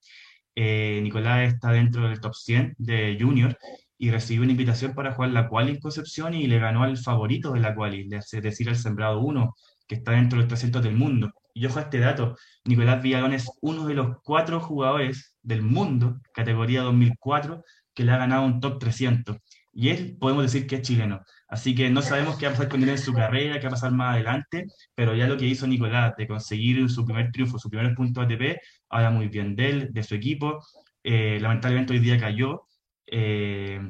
[SPEAKER 4] Eh, Nicolás está dentro del top 100 de Junior y recibió una invitación para jugar la quali en Concepción y le ganó al favorito de la quali, es decir, el sembrado 1, que está dentro de los 300 del mundo. Y ojo a este dato, Nicolás Villalón es uno de los cuatro jugadores del mundo, categoría 2004, que le ha ganado un top 300. Y él podemos decir que es chileno. Así que no sabemos qué va a pasar con él en su carrera, qué va a pasar más adelante, pero ya lo que hizo Nicolás de conseguir su primer triunfo, su primer punto ATP, habla muy bien de él, de su equipo. Eh, lamentablemente hoy día cayó, eh,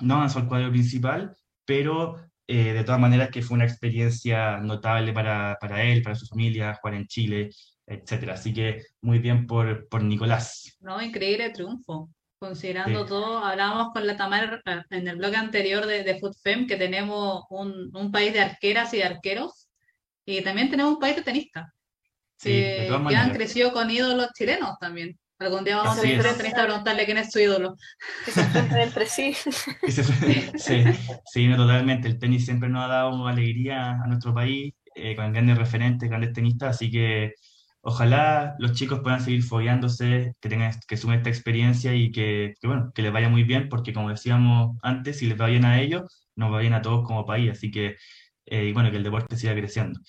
[SPEAKER 4] no avanzó al cuadro principal, pero eh, de todas maneras que fue una experiencia notable para, para, él, para su familia, jugar en Chile, etcétera. Así que muy bien por, por Nicolás.
[SPEAKER 1] No, increíble triunfo. Considerando todo, hablábamos con la Tamar eh, en el blog anterior de, de FootFem que tenemos un, un, país de arqueras y de arqueros y también tenemos un país de tenistas sí, que han crecido con ídolos chilenos también. Algún día vamos a ir a a preguntarle quién es su ídolo. Que se enfrenten entre sí.
[SPEAKER 4] sí, sí, totalmente. El tenis siempre nos ha dado alegría a nuestro país, eh, con grandes referentes, grandes tenistas, así que ojalá los chicos puedan seguir fogueándose, que tengan, que sumen esta experiencia y que, bueno, que les vaya muy bien, porque como decíamos antes, si les va bien a ellos, nos va bien a todos como país, así que, eh, y bueno, que el deporte siga creciendo.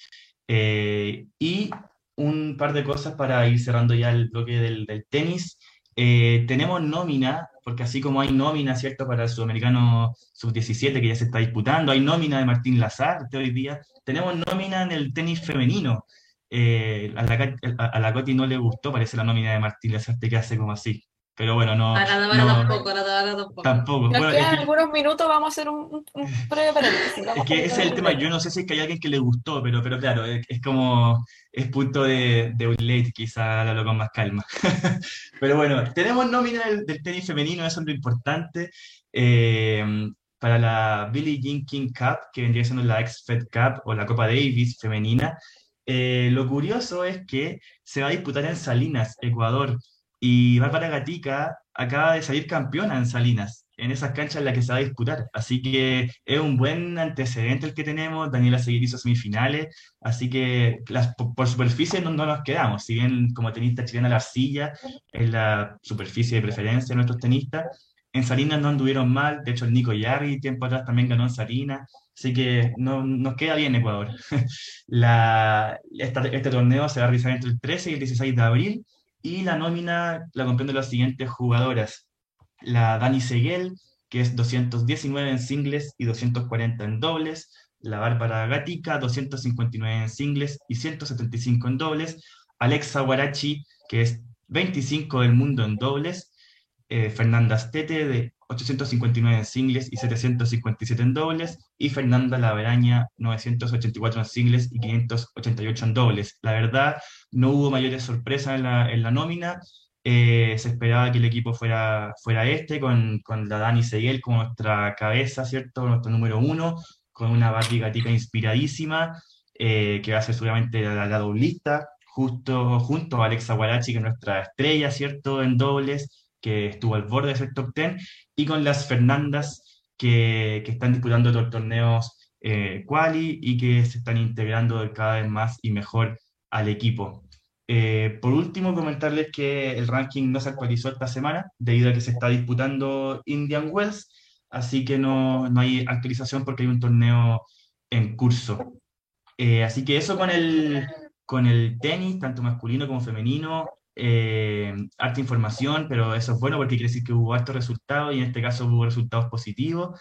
[SPEAKER 4] Eh, y un par de cosas para ir cerrando ya el bloque del, tenis. Eh, tenemos nómina, porque así como hay nómina, ¿cierto?, para el sudamericano sub-17 que ya se está disputando, hay nómina de Martín Lazar de hoy día, tenemos nómina en el tenis femenino. Eh, a, la, a, la Coti no le gustó, parece la nómina de Martín Lazar, que hace como así. Pero bueno, no.
[SPEAKER 1] A la no, tampoco, a la tampoco.
[SPEAKER 4] Tampoco.
[SPEAKER 2] Nos quedan algunos minutos, vamos a hacer un, un, breve paréntesis.
[SPEAKER 4] Es que ese es el tema, yo no sé si es que hay alguien que le gustó, pero, pero claro, es, como, es punto de, de un late, quizá hablarlo con más calma. pero bueno, tenemos nómina del, tenis femenino, eso es lo importante. Eh, para la Billie Jean King Cup, que vendría siendo la ex-Fed Cup o la Copa Davis femenina. Eh, lo curioso es que se va a disputar en Salinas, Ecuador. Y Bárbara Gatica acaba de salir campeona en Salinas, en esas canchas en las que se va a disputar. Así que es un buen antecedente el que tenemos. Daniela Seguir hizo semifinales, así que por, superficie no, nos quedamos. Si bien como tenista chilena la arcilla es la superficie de preferencia de nuestros tenistas, en Salinas no anduvieron mal. De hecho, el Nico Yarri tiempo atrás también ganó en Salinas. Así que no, nos queda bien Ecuador. este torneo se va a realizar entre el 13 y el 16 de abril y la nómina la comprende las siguientes jugadoras. La Dani Seguel, que es 219 en singles y 240 en dobles. La Bárbara Gatica, 259 en singles y 175 en dobles. Alexa Guarachi, que es 25 del mundo en dobles. Eh, Fernanda Stete, de 859 en singles y 757 en dobles, y Fernanda Laveraña, 984 en singles y 588 en dobles. La verdad, no hubo mayores sorpresas en la, en la nómina. Eh, se esperaba que el equipo fuera, fuera este, con, con la Dani Seguel como nuestra cabeza, ¿cierto? Nuestro número uno, con una Barbie Gatica inspiradísima, eh, que va a ser seguramente la, la doblista, justo junto a Alexa Guarachi, que es nuestra estrella, ¿cierto? En dobles que estuvo al borde de ser top 10, y con las Fernandas que, que están disputando otros torneos eh, quali y que se están integrando cada vez más y mejor al equipo. Eh, por último, comentarles que el ranking no se actualizó esta semana debido a que se está disputando Indian Wells, así que no, no hay actualización porque hay un torneo en curso. Eh, así que eso con el, con el tenis, tanto masculino como femenino, eh, harta información, pero eso es bueno porque quiere decir que hubo hartos resultados y en este caso hubo resultados positivos.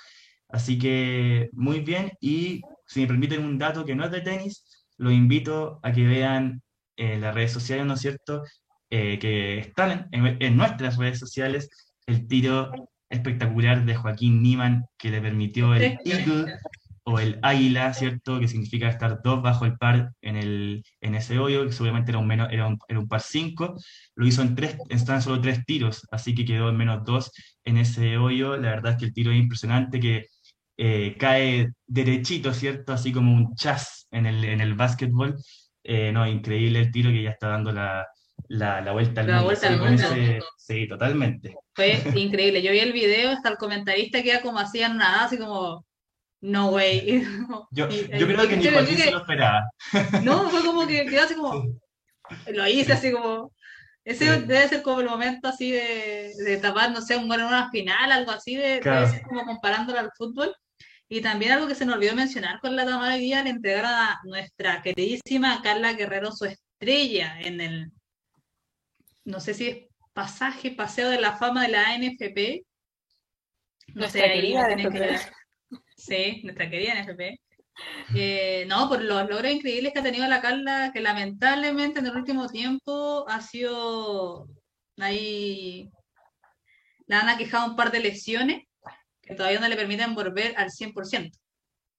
[SPEAKER 4] Así que muy bien y si me permiten un dato que no es de tenis, los invito a que vean en las redes sociales, ¿no es cierto? Eh, que están en, nuestras redes sociales, el tiro espectacular de Joaquín Niman que le permitió el o el águila, ¿cierto? Que significa estar dos bajo el par en, el, en ese hoyo, que seguramente era un, menos, era un, era un par 5. Lo hizo en tres, están solo tres tiros, así que quedó en menos dos en ese hoyo. La verdad es que el tiro es impresionante, que eh, cae derechito, ¿cierto? Así como un chas en el, en el básquetbol. Eh, no, increíble el tiro que ya está dando la, la, vuelta al
[SPEAKER 1] la Vuelta al mundo.
[SPEAKER 4] sí, totalmente.
[SPEAKER 1] Fue increíble. Yo vi el video, hasta el comentarista queda como hacían nada, así como no way.
[SPEAKER 4] Yo, yo creo que ni Joaquín se lo esperaba.
[SPEAKER 1] No, fue como que quedó así como, lo hice así como, ese debe ser como el momento así de, de tapar, no sé, un gol en una final, algo así, de, debe ser como comparándolo al fútbol. Y también algo que se nos olvidó mencionar con la Tamara de Guía, le entregar a nuestra queridísima Carla Guerrero su estrella en el, no sé si es pasaje, paseo de la fama de la ANFP.
[SPEAKER 2] No nuestra sé, querida
[SPEAKER 1] que Sí, nuestra querida NFP. Eh, no, por los logros increíbles que ha tenido la Carla, que lamentablemente en el último tiempo ha sido ahí. La han aquejado un par de lesiones que todavía no le permiten volver al 100%.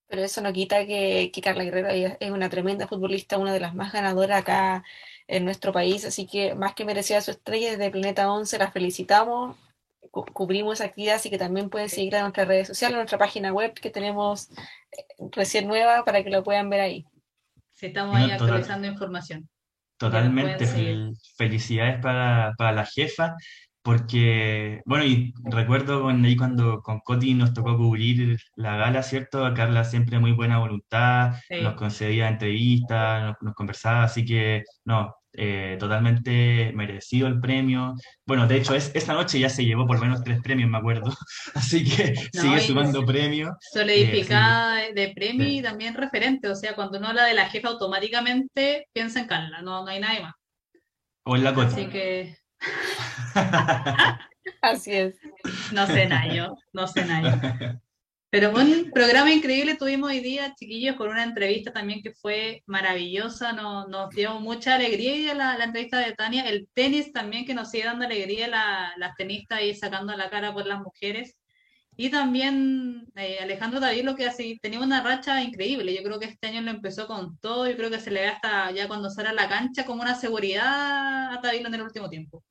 [SPEAKER 2] Pero eso no quita que, que Carla Guerrero es una tremenda futbolista, una de las más ganadoras acá en nuestro país, así que más que merecida su estrella desde Planeta 11, la felicitamos cubrimos esa actividad, así que también pueden seguir a nuestras redes sociales, a nuestra página web que tenemos eh, recién nueva para que lo puedan ver ahí.
[SPEAKER 1] Sí, estamos ahí actualizando información.
[SPEAKER 4] Totalmente, felicidades para, para, la jefa, porque, bueno, y recuerdo con, ahí cuando con Coti nos tocó cubrir la gala, ¿cierto? Carla siempre muy buena voluntad, nos concedía entrevistas, nos, nos, conversaba, así que, no, eh, totalmente merecido el premio. Bueno, de hecho, es, esa noche ya se llevó por lo menos tres premios, me acuerdo. Así que sigue sumando premios.
[SPEAKER 1] Solidificada eh, de premio y también referente. O sea, cuando uno habla de la jefa, automáticamente piensa en Carla, no, no hay nadie más.
[SPEAKER 4] O en la Coti.
[SPEAKER 1] Así que.
[SPEAKER 2] Así es.
[SPEAKER 1] No sé nada yo, no sé nada pero un programa increíble tuvimos hoy día, chiquillos, con una entrevista también que fue maravillosa, nos, dio mucha alegría la, la, entrevista de Tania, el tenis también que nos sigue dando alegría la, las tenistas y sacando la cara por las mujeres. Y también eh, Alejandro David lo que hace, tenía una racha increíble, yo creo que este año lo empezó con todo, yo creo que se le ve hasta ya cuando sale a la cancha como una seguridad a David en el último tiempo.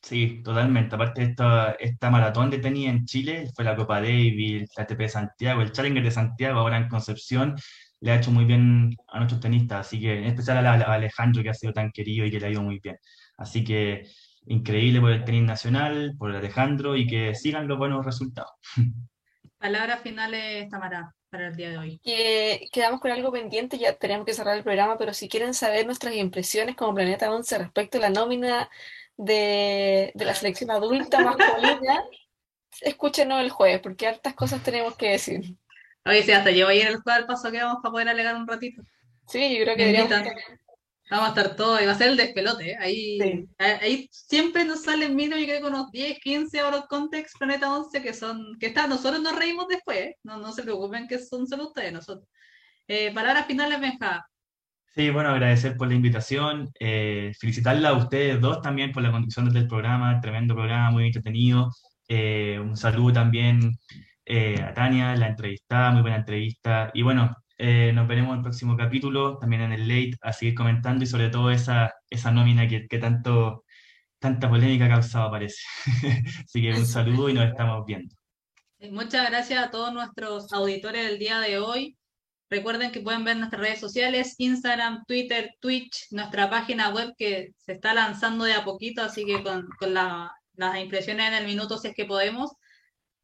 [SPEAKER 4] Sí, totalmente. Aparte de esta, esta maratón de tenis en Chile, fue la Copa Davis, la ATP de Santiago, el Challenger de Santiago, ahora en Concepción, le ha hecho muy bien a nuestros tenistas, así que en especial a, Alejandro, que ha sido tan querido y que le ha ido muy bien. Así que increíble por el tenis nacional, por Alejandro y que sigan los buenos resultados.
[SPEAKER 1] Palabras finales, Tamara, para el día de hoy.
[SPEAKER 2] quedamos con algo pendiente, ya tenemos que cerrar el programa, pero si quieren saber nuestras impresiones como Planeta 11 respecto a la nómina de, la selección adulta masculina, escúchenos el jueves, porque hartas cosas tenemos que decir.
[SPEAKER 1] Oye, si hasta llevo en el juego al paso que vamos para poder alegar un ratito.
[SPEAKER 2] Sí, yo creo que deberíamos...
[SPEAKER 1] Vamos a estar todos, y va a ser el despelote, ¿eh? ahí, ahí siempre nos salen mitos, yo creo que unos 10, 15 euros context Planeta 11 que son, que está, nosotros nos reímos después, ¿eh? no, no se preocupen que son solo ustedes, nosotros. Eh, palabras finales, Benja.
[SPEAKER 4] Sí, bueno, agradecer por la invitación, eh, felicitarla a ustedes dos también por la conducción del programa, tremendo programa, muy entretenido. Eh, un saludo también eh, a Tania, la entrevistada, muy buena entrevista. Y bueno, nos veremos en el próximo capítulo, también en el late, a seguir comentando y sobre todo esa, esa nómina que, que tanto, tanta polémica ha causado, parece. Así que un saludo y nos estamos viendo.
[SPEAKER 1] Muchas gracias a todos nuestros auditores del día de hoy. Recuerden que pueden ver nuestras redes sociales, Instagram, Twitter, Twitch, nuestra página web que se está lanzando de a poquito, así que con, las impresiones en el minuto si es que podemos.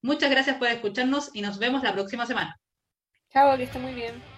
[SPEAKER 1] Muchas gracias por escucharnos y nos vemos la próxima semana.
[SPEAKER 2] Chao, que esté muy bien.